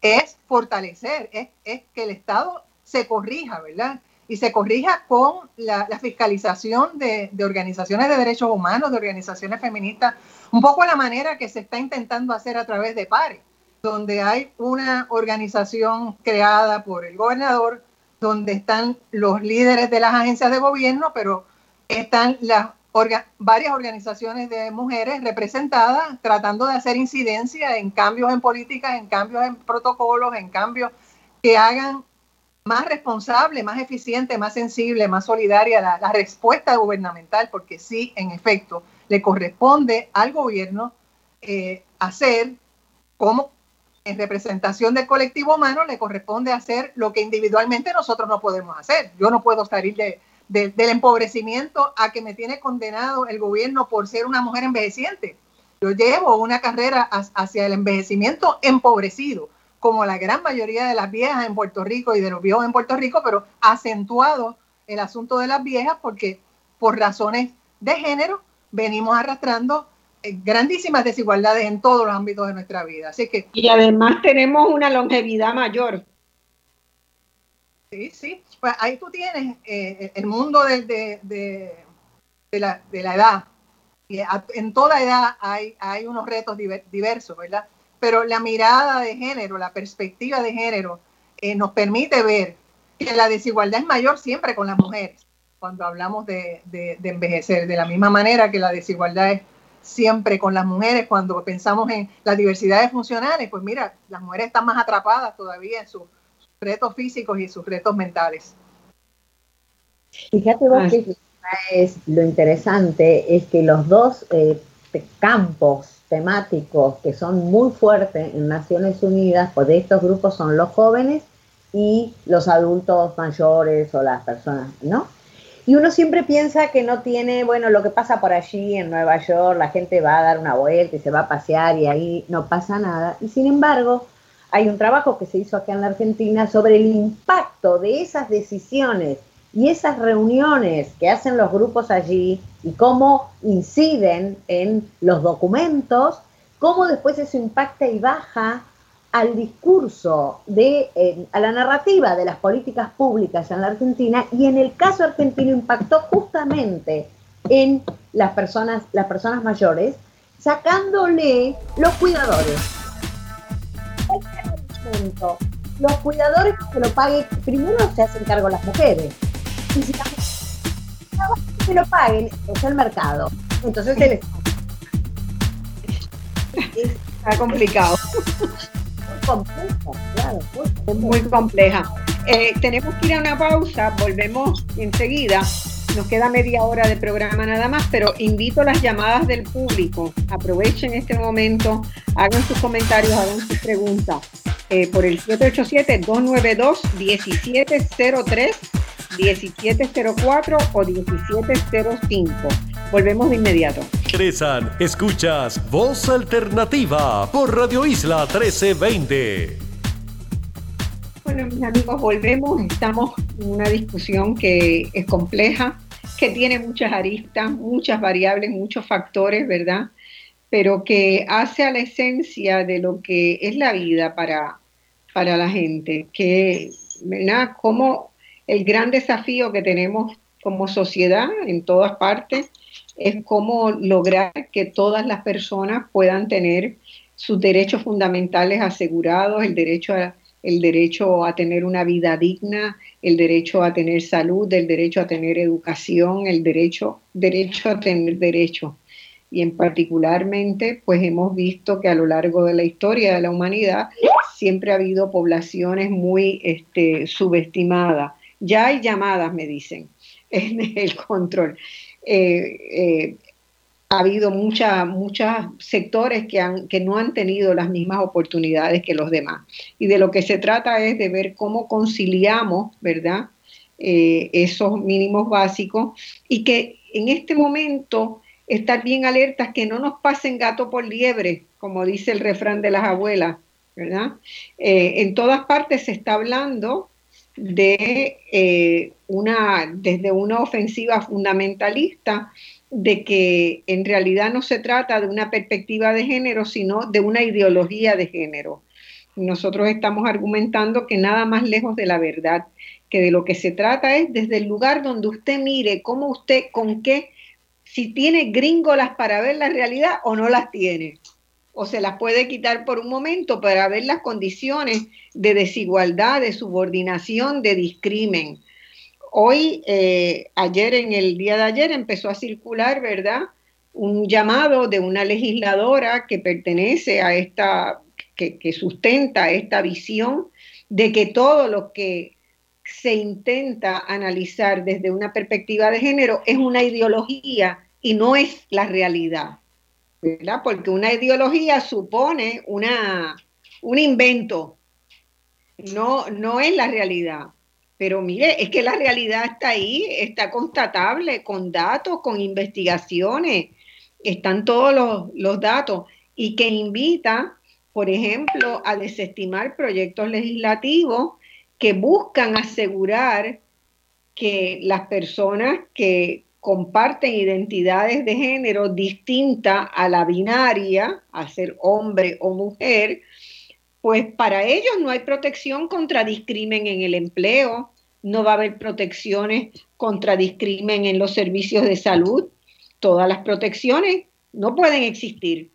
es fortalecer, es, que el Estado se corrija, ¿verdad? Y se corrija con la, fiscalización de, organizaciones de derechos humanos, de organizaciones feministas, un poco la manera que se está intentando hacer a través de PARE, donde hay una organización creada por el gobernador donde están los líderes de las agencias de gobierno, pero están las varias organizaciones de mujeres representadas tratando de hacer incidencia en cambios en políticas, en cambios en protocolos, en cambios que hagan más responsable, más eficiente, más sensible, más solidaria la, respuesta gubernamental, porque sí, en efecto, le corresponde al gobierno eh, hacer como en representación del colectivo humano le corresponde hacer lo que individualmente nosotros no podemos hacer. Yo no puedo salir de, del empobrecimiento a que me tiene condenado el gobierno por ser una mujer envejeciente. Yo llevo una carrera hacia el envejecimiento empobrecido, como la gran mayoría de las viejas en Puerto Rico y de los viejos en Puerto Rico, pero acentuado el asunto de las viejas porque por razones de género venimos arrastrando eh, grandísimas desigualdades en todos los ámbitos de nuestra vida. Así que y además tenemos una longevidad mayor. Sí, sí. Pues ahí tú tienes eh, el mundo de, de, de, la, de, la, edad. Y en toda edad hay, hay unos retos diversos, ¿verdad? Pero la mirada de género, la perspectiva de género, eh, nos permite ver que la desigualdad es mayor siempre con las mujeres, cuando hablamos de, de envejecer. De la misma manera que la desigualdad es siempre con las mujeres cuando pensamos en las diversidades funcionales, pues mira, las mujeres están más atrapadas todavía en sus retos físicos y sus retos mentales. Fíjate vos que es lo interesante es que los dos eh, campos temáticos que son muy fuertes en Naciones Unidas por estos grupos son los jóvenes y los adultos mayores o las personas, ¿no? Y uno siempre piensa que no tiene, bueno, lo que pasa por allí en Nueva York, la gente va a dar una vuelta y se va a pasear y ahí no pasa nada. Y sin embargo, hay un trabajo que se hizo acá en la Argentina sobre el impacto de esas decisiones y esas reuniones que hacen los grupos allí y cómo inciden en los documentos, cómo después eso impacta y baja al discurso, de, eh, a la narrativa de las políticas públicas en la Argentina y en el caso argentino impactó justamente en las personas, las personas mayores, sacándole los cuidadores. Los cuidadores que lo paguen, primero se hacen cargo las mujeres. Y si que lo paguen, es el mercado. Entonces se Está complicado muy compleja. Eh, tenemos que ir a una pausa, volvemos enseguida. Nos queda media hora de programa nada más, pero invito a las llamadas del público. Aprovechen este momento, hagan sus comentarios, hagan sus preguntas eh, por el 787-292-1703, 1704 o 1705. Volvemos de inmediato. Cresan, escuchas Voz Alternativa por Radio Isla 1320. Bueno, mis amigos, volvemos. Estamos en una discusión que es compleja, que tiene muchas aristas, muchas variables, muchos factores, ¿verdad? Pero que hace a la esencia de lo que es la vida para, para la gente, que, ¿verdad? Como el gran desafío que tenemos como sociedad en todas partes es cómo lograr que todas las personas puedan tener sus derechos fundamentales asegurados, el derecho a, el derecho a tener una vida digna, el derecho a tener salud, el derecho a tener educación, el derecho, derecho a tener derecho. Y en particularmente, pues hemos visto que a lo largo de la historia de la humanidad siempre ha habido poblaciones muy este, subestimadas. Ya hay llamadas, me dicen, en el control. Eh, eh, ha habido muchos sectores que, han, que no han tenido las mismas oportunidades que los demás. Y de lo que se trata es de ver cómo conciliamos, ¿verdad? Eh, esos mínimos básicos y que en este momento estar bien alertas que no nos pasen gato por liebre, como dice el refrán de las abuelas, ¿verdad? en todas partes se está hablando de eh, una, desde una ofensiva fundamentalista, de que en realidad no se trata de una perspectiva de género, sino de una ideología de género. Nosotros estamos argumentando que nada más lejos de la verdad, que de lo que se trata es desde el lugar donde usted mire cómo usted, con qué, si tiene gringolas para ver la realidad o no las tiene. O se las puede quitar por un momento para ver las condiciones de desigualdad, de subordinación, de discrimen. Hoy, eh, ayer, en el día de ayer, empezó a circular, ¿verdad? Un llamado de una legisladora que pertenece a esta, que, que sustenta esta visión de que todo lo que se intenta analizar desde una perspectiva de género es una ideología y no es la realidad. ¿Verdad? Porque una ideología supone una, un invento, no, no es la realidad. Pero mire, es que la realidad está ahí, está constatable, con datos, con investigaciones, están todos los, los datos, y que invita, por ejemplo, a desestimar proyectos legislativos que buscan asegurar que las personas que comparten identidades de género distintas a la binaria, a ser hombre o mujer, pues para ellos no hay protección contra discrimen en el empleo, no va a haber protecciones contra discrimen en los servicios de salud, todas las protecciones no pueden existir.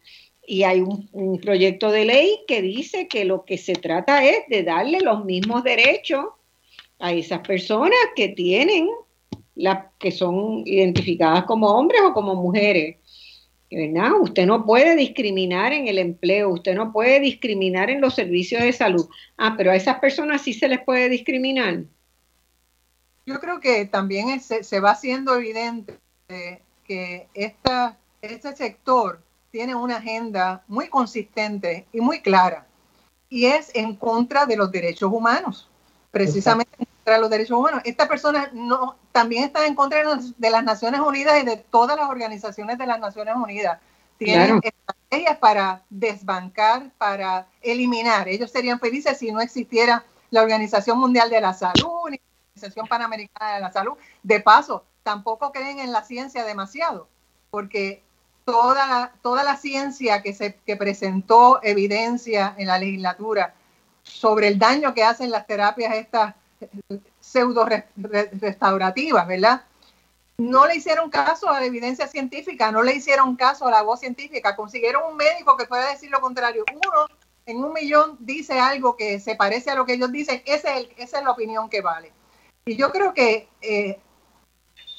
Y hay un, proyecto de ley que dice que lo que se trata es de darle los mismos derechos a esas personas que tienen las que son identificadas como hombres o como mujeres. ¿verdad? Usted no puede discriminar en el empleo, usted no puede discriminar en los servicios de salud. Ah, pero a esas personas sí se les puede discriminar. Yo creo que también se, va haciendo evidente que esta, este sector tiene una agenda muy consistente y muy clara, y es en contra de los derechos humanos, precisamente contra los derechos humanos. Esta persona no, también está en contra de las Naciones Unidas y de todas las organizaciones de las Naciones Unidas. Tienen estrategias para desbancar, para eliminar. Ellos serían felices si no existiera la Organización Mundial de la Salud, ni la Organización Panamericana de la Salud. De paso, tampoco creen en la ciencia demasiado, porque toda, toda la ciencia que, se, que presentó evidencia en la legislatura sobre el daño que hacen las terapias estas pseudo restaurativas, ¿verdad? No le hicieron caso a la evidencia científica, no le hicieron caso a la voz científica, consiguieron un médico que pueda decir lo contrario. Uno en un millón dice algo que se parece a lo que ellos dicen, esa es, la opinión que vale. Y yo creo que eh,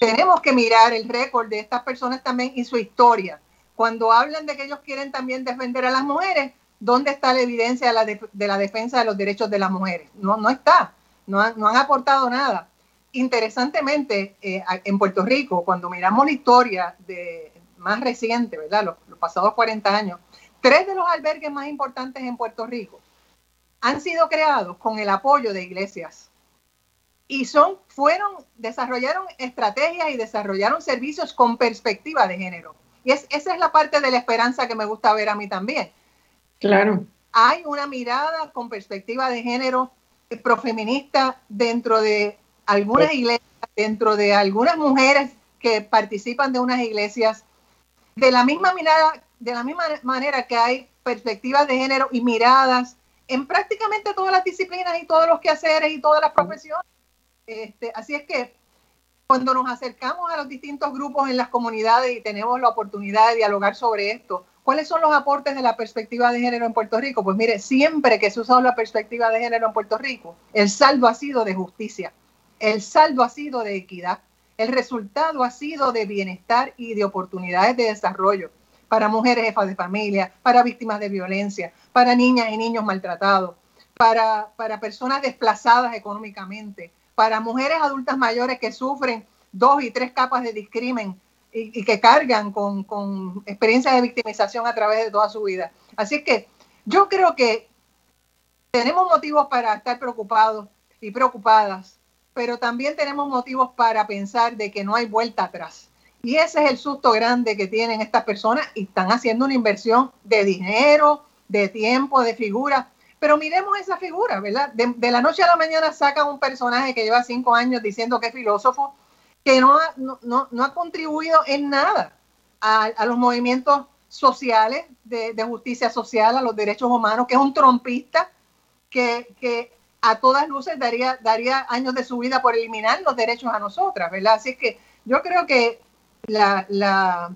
tenemos que mirar el récord de estas personas también y su historia. Cuando hablan de que ellos quieren también defender a las mujeres, ¿dónde está la evidencia de la, de la defensa de los derechos de las mujeres? No, no está no han, aportado nada. Interesantemente, eh, en Puerto Rico, cuando miramos la historia de, más reciente, ¿verdad? Los, los pasados 40 años, tres de los albergues más importantes en Puerto Rico han sido creados con el apoyo de iglesias y son, fueron, desarrollaron estrategias y desarrollaron servicios con perspectiva de género. Y es, esa es la parte de la esperanza que me gusta ver a mí también. Claro. Hay una mirada con perspectiva de género profeminista dentro de algunas iglesias, dentro de algunas mujeres que participan de unas iglesias, de la misma mirada, de la misma manera que hay perspectivas de género y miradas en prácticamente todas las disciplinas y todos los quehaceres y todas las profesiones. Este, así es que cuando nos acercamos a los distintos grupos en las comunidades y tenemos la oportunidad de dialogar sobre esto, ¿Cuáles son los aportes de la perspectiva de género en Puerto Rico? Pues mire, siempre que se ha usado la perspectiva de género en Puerto Rico, el saldo ha sido de justicia, el saldo ha sido de equidad, el resultado ha sido de bienestar y de oportunidades de desarrollo para mujeres jefas de familia, para víctimas de violencia, para niñas y niños maltratados, para, para personas desplazadas económicamente, para mujeres adultas mayores que sufren dos y tres capas de discrimen y, que cargan con, con experiencias de victimización a través de toda su vida. Así que yo creo que tenemos motivos para estar preocupados y preocupadas, pero también tenemos motivos para pensar de que no hay vuelta atrás. Y ese es el susto grande que tienen estas personas y están haciendo una inversión de dinero, de tiempo, de figura. Pero miremos esa figura, ¿verdad? De, de la noche a la mañana sacan un personaje que lleva cinco años diciendo que es filósofo que no ha, no, no ha contribuido en nada a, a los movimientos sociales de, de, justicia social, a los derechos humanos, que es un trompista que, que, a todas luces daría, daría años de su vida por eliminar los derechos a nosotras, ¿verdad? Así es que yo creo que la, la,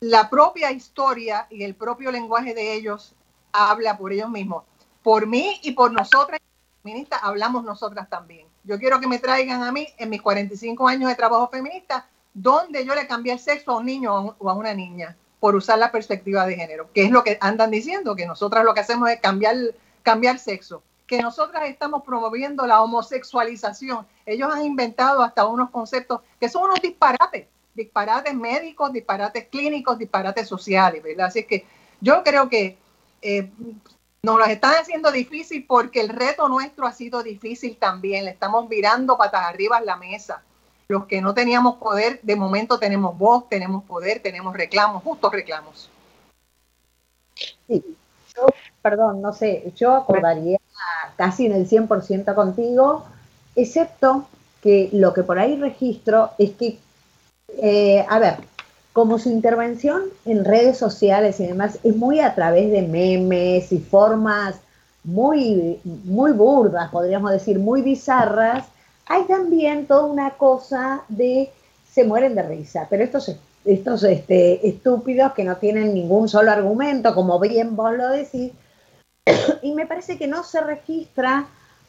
la propia historia y el propio lenguaje de ellos habla por ellos mismos. Por mí y por nosotras, feministas, hablamos nosotras también. Yo quiero que me traigan a mí, en mis 45 años de trabajo feminista, donde yo le cambié el sexo a un niño o a una niña por usar la perspectiva de género, que es lo que andan diciendo, que nosotras lo que hacemos es cambiar, cambiar sexo, que nosotras estamos promoviendo la homosexualización. Ellos han inventado hasta unos conceptos que son unos disparates, disparates médicos, disparates clínicos, disparates sociales, ¿verdad? Así que yo creo que eh, nos lo están haciendo difícil porque el reto nuestro ha sido difícil también. Le estamos virando patas arriba en la mesa. Los que no teníamos poder, de momento tenemos voz, tenemos poder, tenemos reclamos, justos reclamos. Sí, yo, perdón, no sé, yo acordaría casi en el 100% contigo, excepto que lo que por ahí registro es que, eh, a ver, como su intervención en redes sociales y demás es muy a través de memes y formas muy, muy burdas, podríamos decir, muy bizarras, hay también toda una cosa de se mueren de risa, pero estos, estos este, estúpidos que no tienen ningún solo argumento, como bien vos lo decís, y me parece que no se registra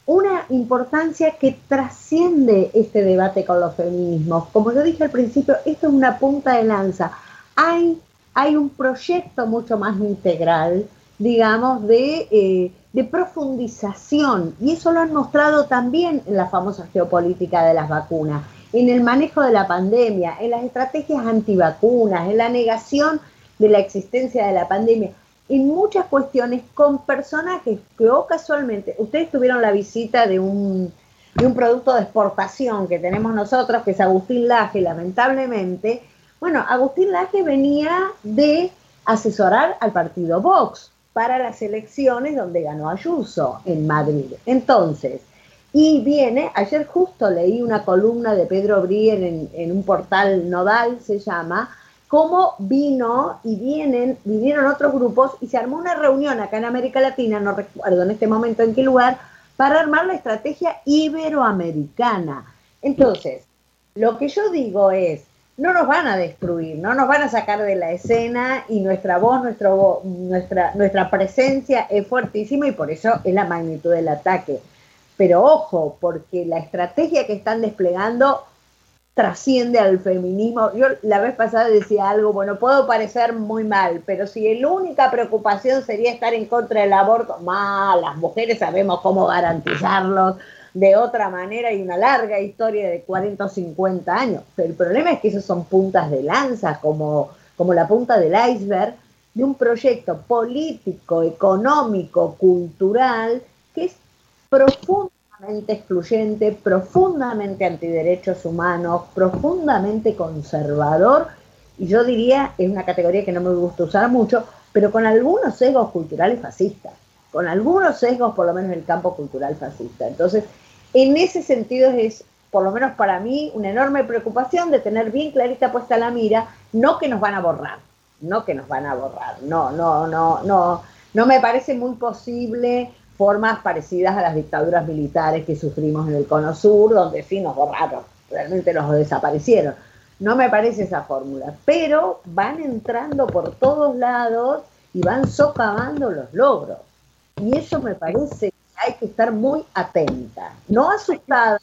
una importancia que trasciende este debate con los feminismos. Como yo dije al principio, esto es una punta de lanza. Hay, hay un proyecto mucho más integral, digamos, de, eh, de profundización, y eso lo han mostrado también en la famosa geopolítica de las vacunas, en el manejo de la pandemia, en las estrategias antivacunas, en la negación de la existencia de la pandemia en muchas cuestiones con personajes que o casualmente, ustedes tuvieron la visita de un, de un producto de exportación que tenemos nosotros, que es Agustín Laje, lamentablemente. Bueno, Agustín Laje venía de asesorar al partido Vox para las elecciones donde ganó Ayuso en Madrid. Entonces, y viene, ayer justo leí una columna de Pedro Brien en, en un portal nodal, se llama, cómo vino y vienen, vinieron otros grupos y se armó una reunión acá en América Latina, no recuerdo en este momento en qué lugar, para armar la estrategia iberoamericana. Entonces, lo que yo digo es, no nos van a destruir, no nos van a sacar de la escena y nuestra voz, nuestro, nuestra, nuestra presencia es fuertísima y por eso es la magnitud del ataque. Pero ojo, porque la estrategia que están desplegando trasciende al feminismo. Yo la vez pasada decía algo, bueno, puedo parecer muy mal, pero si la única preocupación sería estar en contra del aborto, mal, las mujeres sabemos cómo garantizarlo de otra manera y una larga historia de 40 o 50 años. Pero el problema es que esos son puntas de lanza, como, como la punta del iceberg de un proyecto político, económico, cultural, que es profundo excluyente, profundamente antiderechos humanos, profundamente conservador, y yo diría, es una categoría que no me gusta usar mucho, pero con algunos sesgos culturales fascistas, con algunos sesgos por lo menos en el campo cultural fascista. Entonces, en ese sentido es, por lo menos para mí, una enorme preocupación de tener bien clarita puesta la mira, no que nos van a borrar, no que nos van a borrar, no, no, no, no, no me parece muy posible formas parecidas a las dictaduras militares que sufrimos en el Cono Sur, donde sí nos borraron, realmente nos desaparecieron. No me parece esa fórmula, pero van entrando por todos lados y van socavando los logros. Y eso me parece que hay que estar muy atenta, no asustada,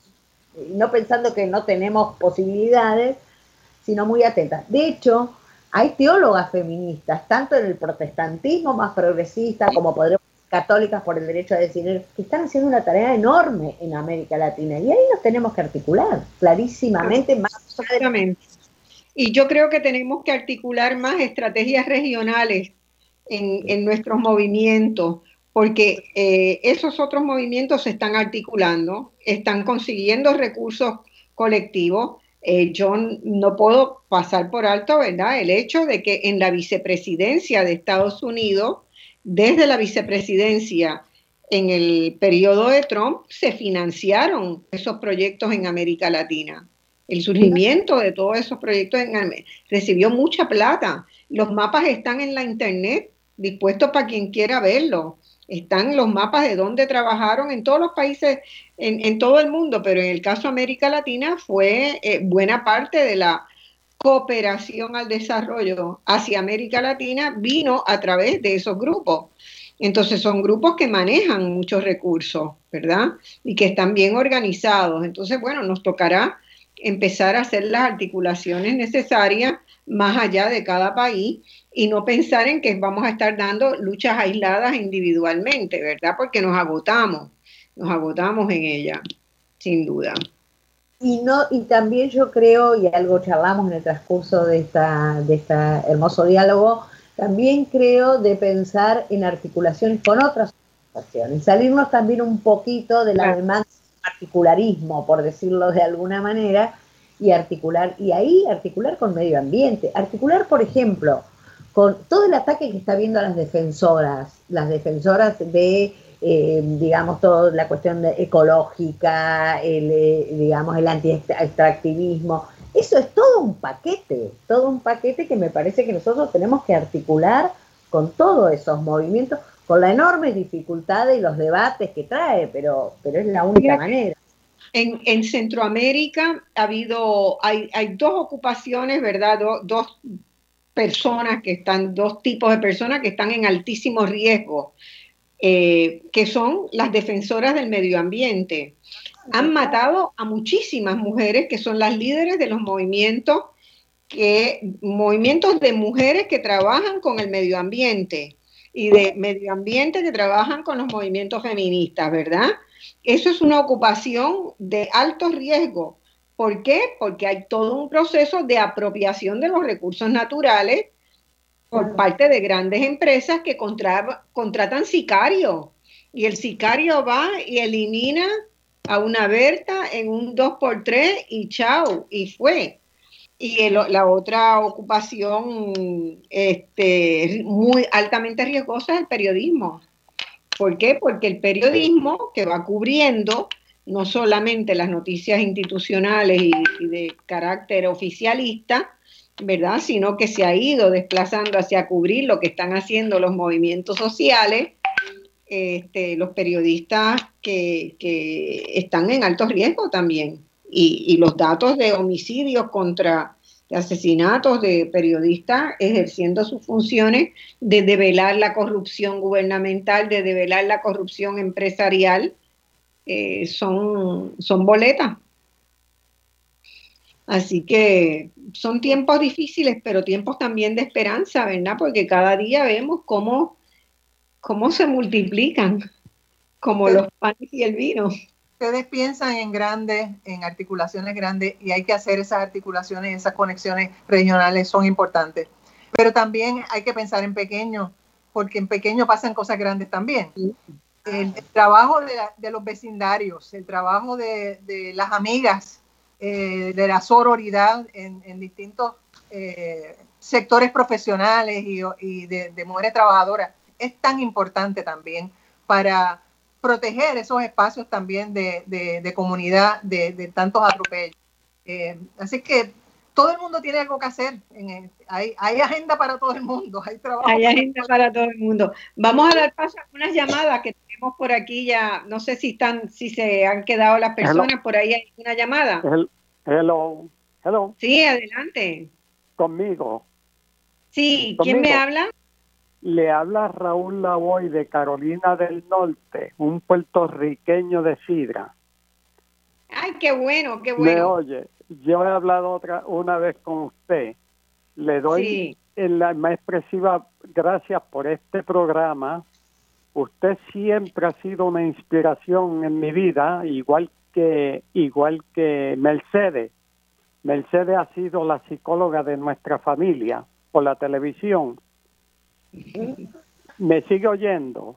no pensando que no tenemos posibilidades, sino muy atenta. De hecho, hay teólogas feministas, tanto en el protestantismo más progresista como podremos católicas por el derecho a decidir, que están haciendo una tarea enorme en América Latina. Y ahí nos tenemos que articular clarísimamente más. Exactamente. Y yo creo que tenemos que articular más estrategias regionales en, nuestros movimientos, porque eh, esos otros movimientos se están articulando, están consiguiendo recursos colectivos. Eh, yo no puedo pasar por alto, ¿verdad?, el hecho de que en la vicepresidencia de Estados Unidos desde la vicepresidencia en el periodo de Trump se financiaron esos proyectos en América Latina. El surgimiento de todos esos proyectos recibió mucha plata. Los mapas están en la internet, dispuestos para quien quiera verlo. Están los mapas de dónde trabajaron en todos los países, en, todo el mundo, pero en el caso de América Latina fue eh, buena parte de la cooperación al desarrollo hacia América Latina vino a través de esos grupos. Entonces son grupos que manejan muchos recursos, ¿verdad? Y que están bien organizados. Entonces, bueno, nos tocará empezar a hacer las articulaciones necesarias más allá de cada país y no pensar en que vamos a estar dando luchas aisladas individualmente, ¿verdad? Porque nos agotamos, nos agotamos en ella, sin duda. Y, no, y también yo creo, y algo charlamos en el transcurso de, esta, de este hermoso diálogo, también creo de pensar en articulaciones con otras organizaciones, salirnos también un poquito de la demanda particularismo, por decirlo de alguna manera, y articular, y ahí articular con medio ambiente, articular, por ejemplo, con todo el ataque que está viendo a las defensoras, las defensoras de, eh, digamos, toda la cuestión ecológica, el, eh, digamos, el anti-extractivismo, eso es todo un paquete, todo un paquete que me parece que nosotros tenemos que articular con todos esos movimientos, con la enorme dificultad y los debates que trae, pero, pero es la única manera. En, Centroamérica ha habido, hay, dos ocupaciones, ¿verdad? dos personas que están, dos tipos de personas que están en altísimo riesgo, eh, que son las defensoras del medio ambiente han matado a muchísimas mujeres que son las líderes de los movimientos que movimientos de mujeres que trabajan con el medio ambiente y de medio ambiente que trabajan con los movimientos feministas, ¿verdad? Eso es una ocupación de alto riesgo. ¿Por qué? Porque hay todo un proceso de apropiación de los recursos naturales por parte de grandes empresas que contratan sicarios. Y el sicario va y elimina a una Berta en un 2x3 y chao, y fue. Y la otra ocupación este, muy altamente riesgosa es el periodismo. ¿Por qué? Porque el periodismo que va cubriendo no solamente las noticias institucionales y, y de carácter oficialista, ¿verdad? Sino que se ha ido desplazando hacia cubrir lo que están haciendo los movimientos sociales este, los periodistas que, están en alto riesgo también. Y, los datos de homicidios contra asesinatos de periodistas ejerciendo sus funciones de develar la corrupción gubernamental, de develar la corrupción empresarial, eh, son, son boletas. Así que son tiempos difíciles, pero tiempos también de esperanza, ¿verdad? Porque cada día vemos cómo cómo se multiplican, como los panes y el vino. Ustedes piensan en grandes, en articulaciones grandes, y hay que hacer esas articulaciones, esas conexiones regionales son importantes. Pero también hay que pensar en pequeño, porque en pequeño pasan cosas grandes también. El, trabajo de, los vecindarios, el trabajo de, las amigas, eh, de la sororidad en, distintos eh, sectores profesionales y, de, mujeres trabajadoras es tan importante también para proteger esos espacios también de, comunidad de, tantos atropellos. Eh, así que todo el mundo tiene algo que hacer. hay, agenda para todo el mundo, hay trabajo. Hay agenda para todo el mundo. Vamos a dar paso a unas llamadas que tenemos por aquí ya. No sé si están, si se han quedado las personas por ahí. Hay una llamada. Hello. Hello. Sí, adelante. Conmigo. Sí, ¿quién me habla? Le habla Raúl Lavoy de Carolina del Norte, un puertorriqueño de Sidra. Ay, qué bueno, qué bueno. Me oye, yo he hablado otra una vez con usted. Le doy en la más expresiva gracias por este programa. Usted siempre ha sido una inspiración en mi vida, igual que igual que Mercedes. Mercedes ha sido la psicóloga de nuestra familia por la televisión ¿Me sigue oyendo?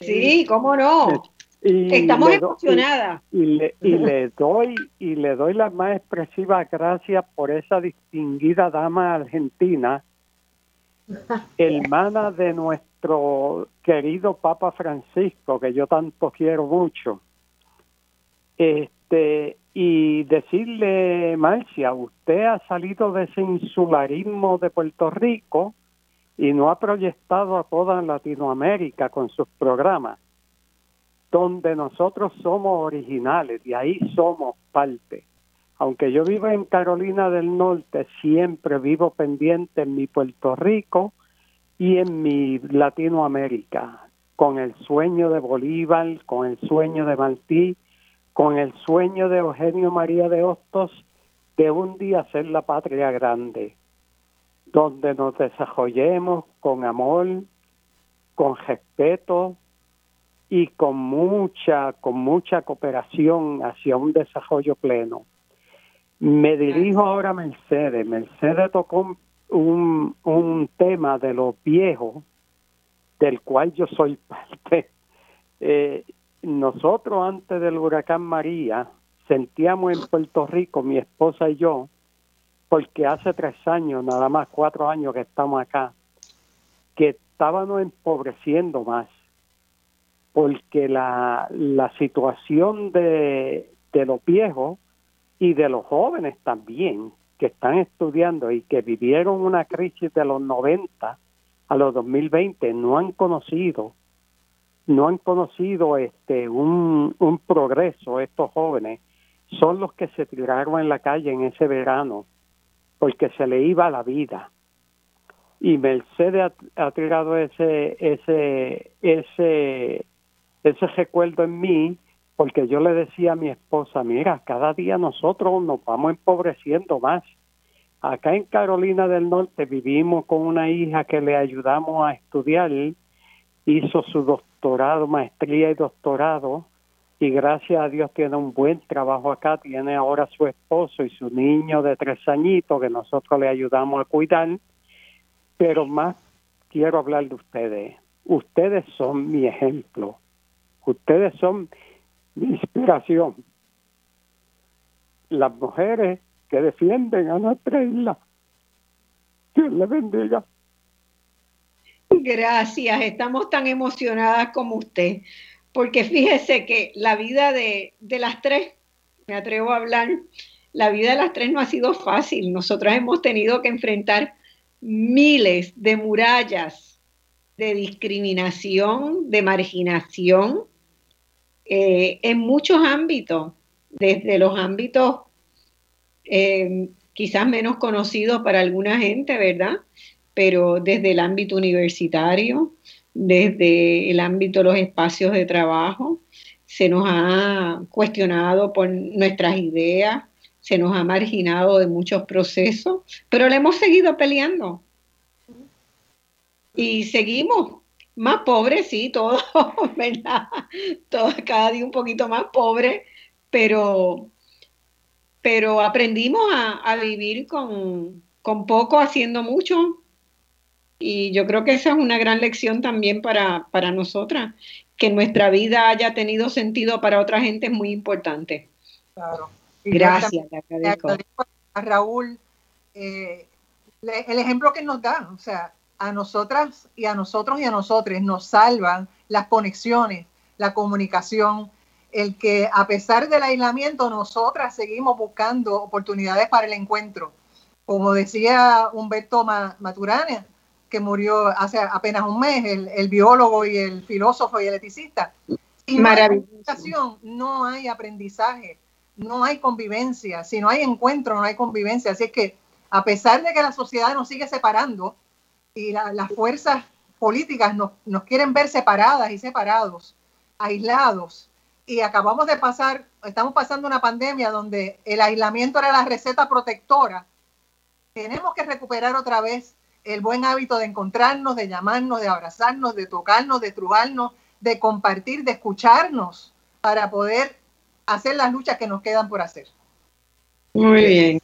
Sí, cómo no. Estamos emocionadas. Y, le, y, le, doy y le doy las más expresivas gracias por esa distinguida dama argentina, hermana de nuestro querido Papa Francisco, que yo tanto quiero mucho. Este, y decirle, Marcia, usted ha salido de ese insularismo de Puerto Rico y no ha proyectado a toda Latinoamérica con sus programas, donde nosotros somos originales y ahí somos parte. aunque yo vivo en Carolina del Norte, siempre vivo pendiente en mi Puerto Rico y en mi Latinoamérica, con el sueño de Bolívar, con el sueño de Martí, con el sueño de Eugenio María de Hostos de un día ser la patria grande, donde nos desarrollemos con amor, con respeto y con mucha, con mucha cooperación hacia un desarrollo pleno. Me dirijo ahora a Mercedes. Mercedes tocó un, un tema de los viejos, del cual yo soy parte. Eh, nosotros antes del huracán María sentíamos en Puerto Rico, mi esposa y yo, porque hace tres años, nada más cuatro años que estamos acá, que estábamos empobreciendo más, porque la, la situación de, de los viejos y de los jóvenes también, que están estudiando y que vivieron una crisis de los 90 a los 2020, no han conocido no han conocido este un, un progreso estos jóvenes son los que se tiraron en la calle en ese verano porque se le iba la vida. Y Mercedes ha, tirado ese ese ese ese recuerdo en mí porque yo le decía a mi esposa mira cada día nosotros nos vamos empobreciendo más. Acá en Carolina del Norte vivimos con una hija que le ayudamos a estudiar. Hizo su doctorado maestría y doctorado y gracias a Dios tiene un buen trabajo acá, tiene ahora su esposo y su niño de tres añitos que nosotros le ayudamos a cuidar, pero más quiero hablar de ustedes. Ustedes son mi ejemplo, ustedes son mi inspiración. Las mujeres que defienden a nuestra isla. Dios les bendiga. Gracias, estamos tan emocionadas como usted porque fíjese que la vida de, las tres, me atrevo a hablar, la vida de las tres no ha sido fácil. Nosotras hemos tenido que enfrentar miles de murallas de discriminación, de marginación, eh, en muchos ámbitos, desde los ámbitos eh, quizás menos conocidos para alguna gente, ¿verdad? Pero desde el ámbito universitario, desde el ámbito de los espacios de trabajo, se nos ha cuestionado por nuestras ideas, se nos ha marginado de muchos procesos, pero le hemos seguido peleando. Y seguimos más pobres, sí, todos, ¿verdad? Todos cada día un poquito más pobres, pero, pero aprendimos a, vivir con, con poco, haciendo mucho, y yo creo que esa es una gran lección también para, para nosotras, que nuestra vida haya tenido sentido para otra gente es muy importante. Claro. Gracias, A Raúl, eh, el ejemplo que nos da, o sea, a nosotras y a nosotros y a nosotros nos salvan las conexiones, la comunicación, el que a pesar del aislamiento nosotras seguimos buscando oportunidades para el encuentro. Como decía Humberto Maturana, que murió hace apenas un mes, el, biólogo y el filósofo y el eticista. Si no hay no hay aprendizaje, no hay convivencia. Si no hay encuentro, no hay convivencia. Así es que, a pesar de que la sociedad nos sigue separando y las fuerzas políticas nos, nos quieren ver separadas y separados, aislados, y acabamos de pasar, estamos pasando una pandemia donde el aislamiento era la receta protectora, tenemos que recuperar otra vez el buen hábito de encontrarnos, de llamarnos, de abrazarnos, de tocarnos, de trubarnos, de compartir, de escucharnos para poder hacer las luchas que nos quedan por hacer. Muy bien.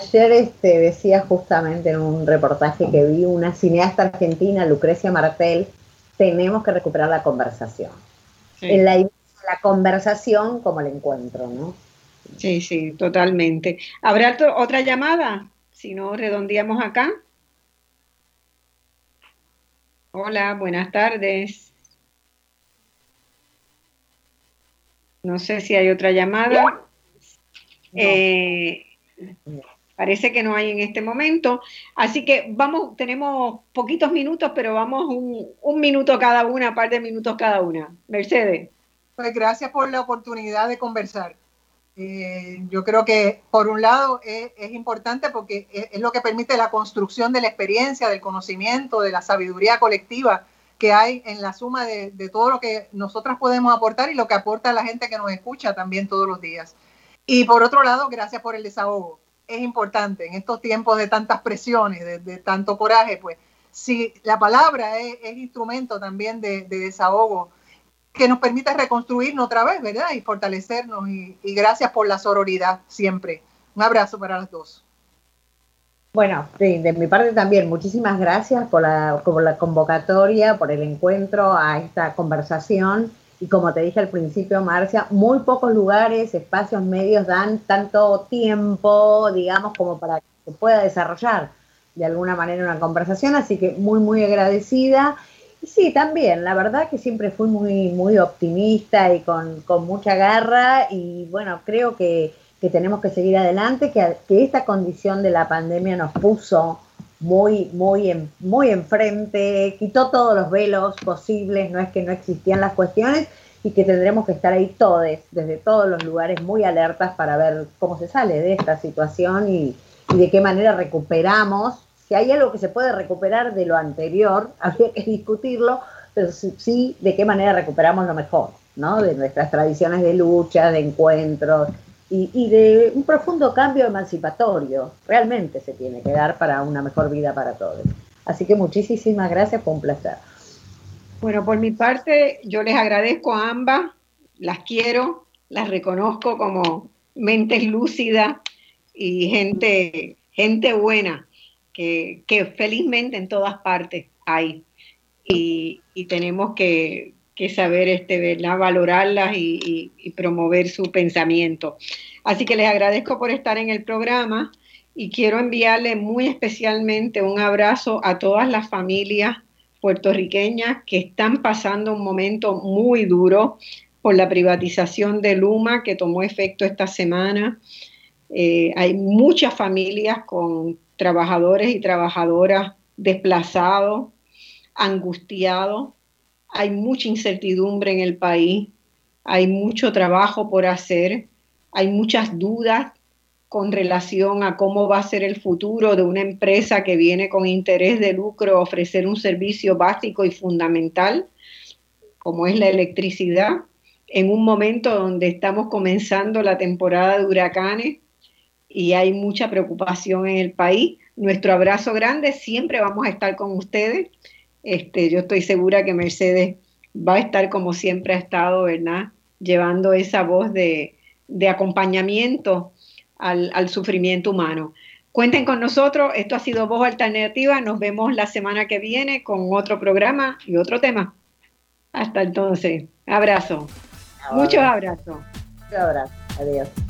Ayer este, decía justamente en un reportaje que vi una cineasta argentina, Lucrecia Martel, tenemos que recuperar la conversación. En la, la conversación como el encuentro, ¿no? Sí, sí, totalmente. ¿Habrá otra llamada? Si no, redondeamos acá. Hola, buenas tardes. No sé si hay otra llamada. Eh, parece que no hay en este momento. Así que vamos, tenemos poquitos minutos, pero vamos un, minuto cada una, un par de minutos cada una. Mercedes. Pues gracias por la oportunidad de conversar. Eh, yo creo que por un lado es, importante porque es, lo que permite la construcción de la experiencia, del conocimiento, de la sabiduría colectiva que hay en la suma de, todo lo que nosotras podemos aportar y lo que aporta la gente que nos escucha también todos los días. Y por otro lado, gracias por el desahogo. Es importante en estos tiempos de tantas presiones, de, tanto coraje, pues si la palabra es, instrumento también de desahogo que nos permita reconstruirnos otra vez, ¿verdad? Y fortalecernos. Y, gracias por la sororidad siempre. Un abrazo para las dos. Bueno, de mi parte también, muchísimas gracias por la, por la convocatoria, por el encuentro a esta conversación. Y como te dije al principio, Marcia, muy pocos lugares, espacios medios dan tanto tiempo, digamos, como para que se pueda desarrollar de alguna manera una conversación. Así que muy, muy agradecida Sí, también, la verdad que siempre fui muy, muy optimista y con, mucha garra y bueno, creo que, tenemos que seguir adelante, que, esta condición de la pandemia nos puso muy, muy, muy enfrente, quitó todos los velos posibles, no es que no existían las cuestiones y que tendremos que estar ahí todos, desde todos los lugares, muy alertas para ver cómo se sale de esta situación y, y de qué manera recuperamos si hay algo que se puede recuperar de lo anterior, habría que discutirlo, pero sí, de qué manera recuperamos lo mejor, ¿no? De nuestras tradiciones de lucha, de encuentros y, de un profundo cambio emancipatorio. Realmente se tiene que dar para una mejor vida para todos. Así que muchísimas gracias, fue un placer. Bueno, por mi parte, yo les agradezco a ambas, las quiero, las reconozco como mentes lúcidas y gente, gente buena que, felizmente en todas partes hay y, tenemos que, saber este, valorarlas y, promover su pensamiento. Así que les agradezco por estar en el programa y quiero enviarle muy especialmente un abrazo a todas las familias puertorriqueñas que están pasando un momento muy duro por la privatización de Luma que tomó efecto esta semana. Eh, hay muchas familias con trabajadores y trabajadoras desplazados, angustiados. Hay mucha incertidumbre en el país, hay mucho trabajo por hacer, hay muchas dudas con relación a cómo va a ser el futuro de una empresa que viene con interés de lucro a ofrecer un servicio básico y fundamental, como es la electricidad, en un momento donde estamos comenzando la temporada de huracanes y hay mucha preocupación en el país. Nuestro abrazo grande, siempre vamos a estar con ustedes. Este, yo estoy segura que Mercedes va a estar como siempre ha estado, ¿verdad? Llevando esa voz de, acompañamiento al, al, sufrimiento humano. Cuenten con nosotros, esto ha sido Voz Alternativa, nos vemos la semana que viene con otro programa y otro tema. Hasta entonces, abrazo. Muchos abrazos. Muchos abrazos, adiós.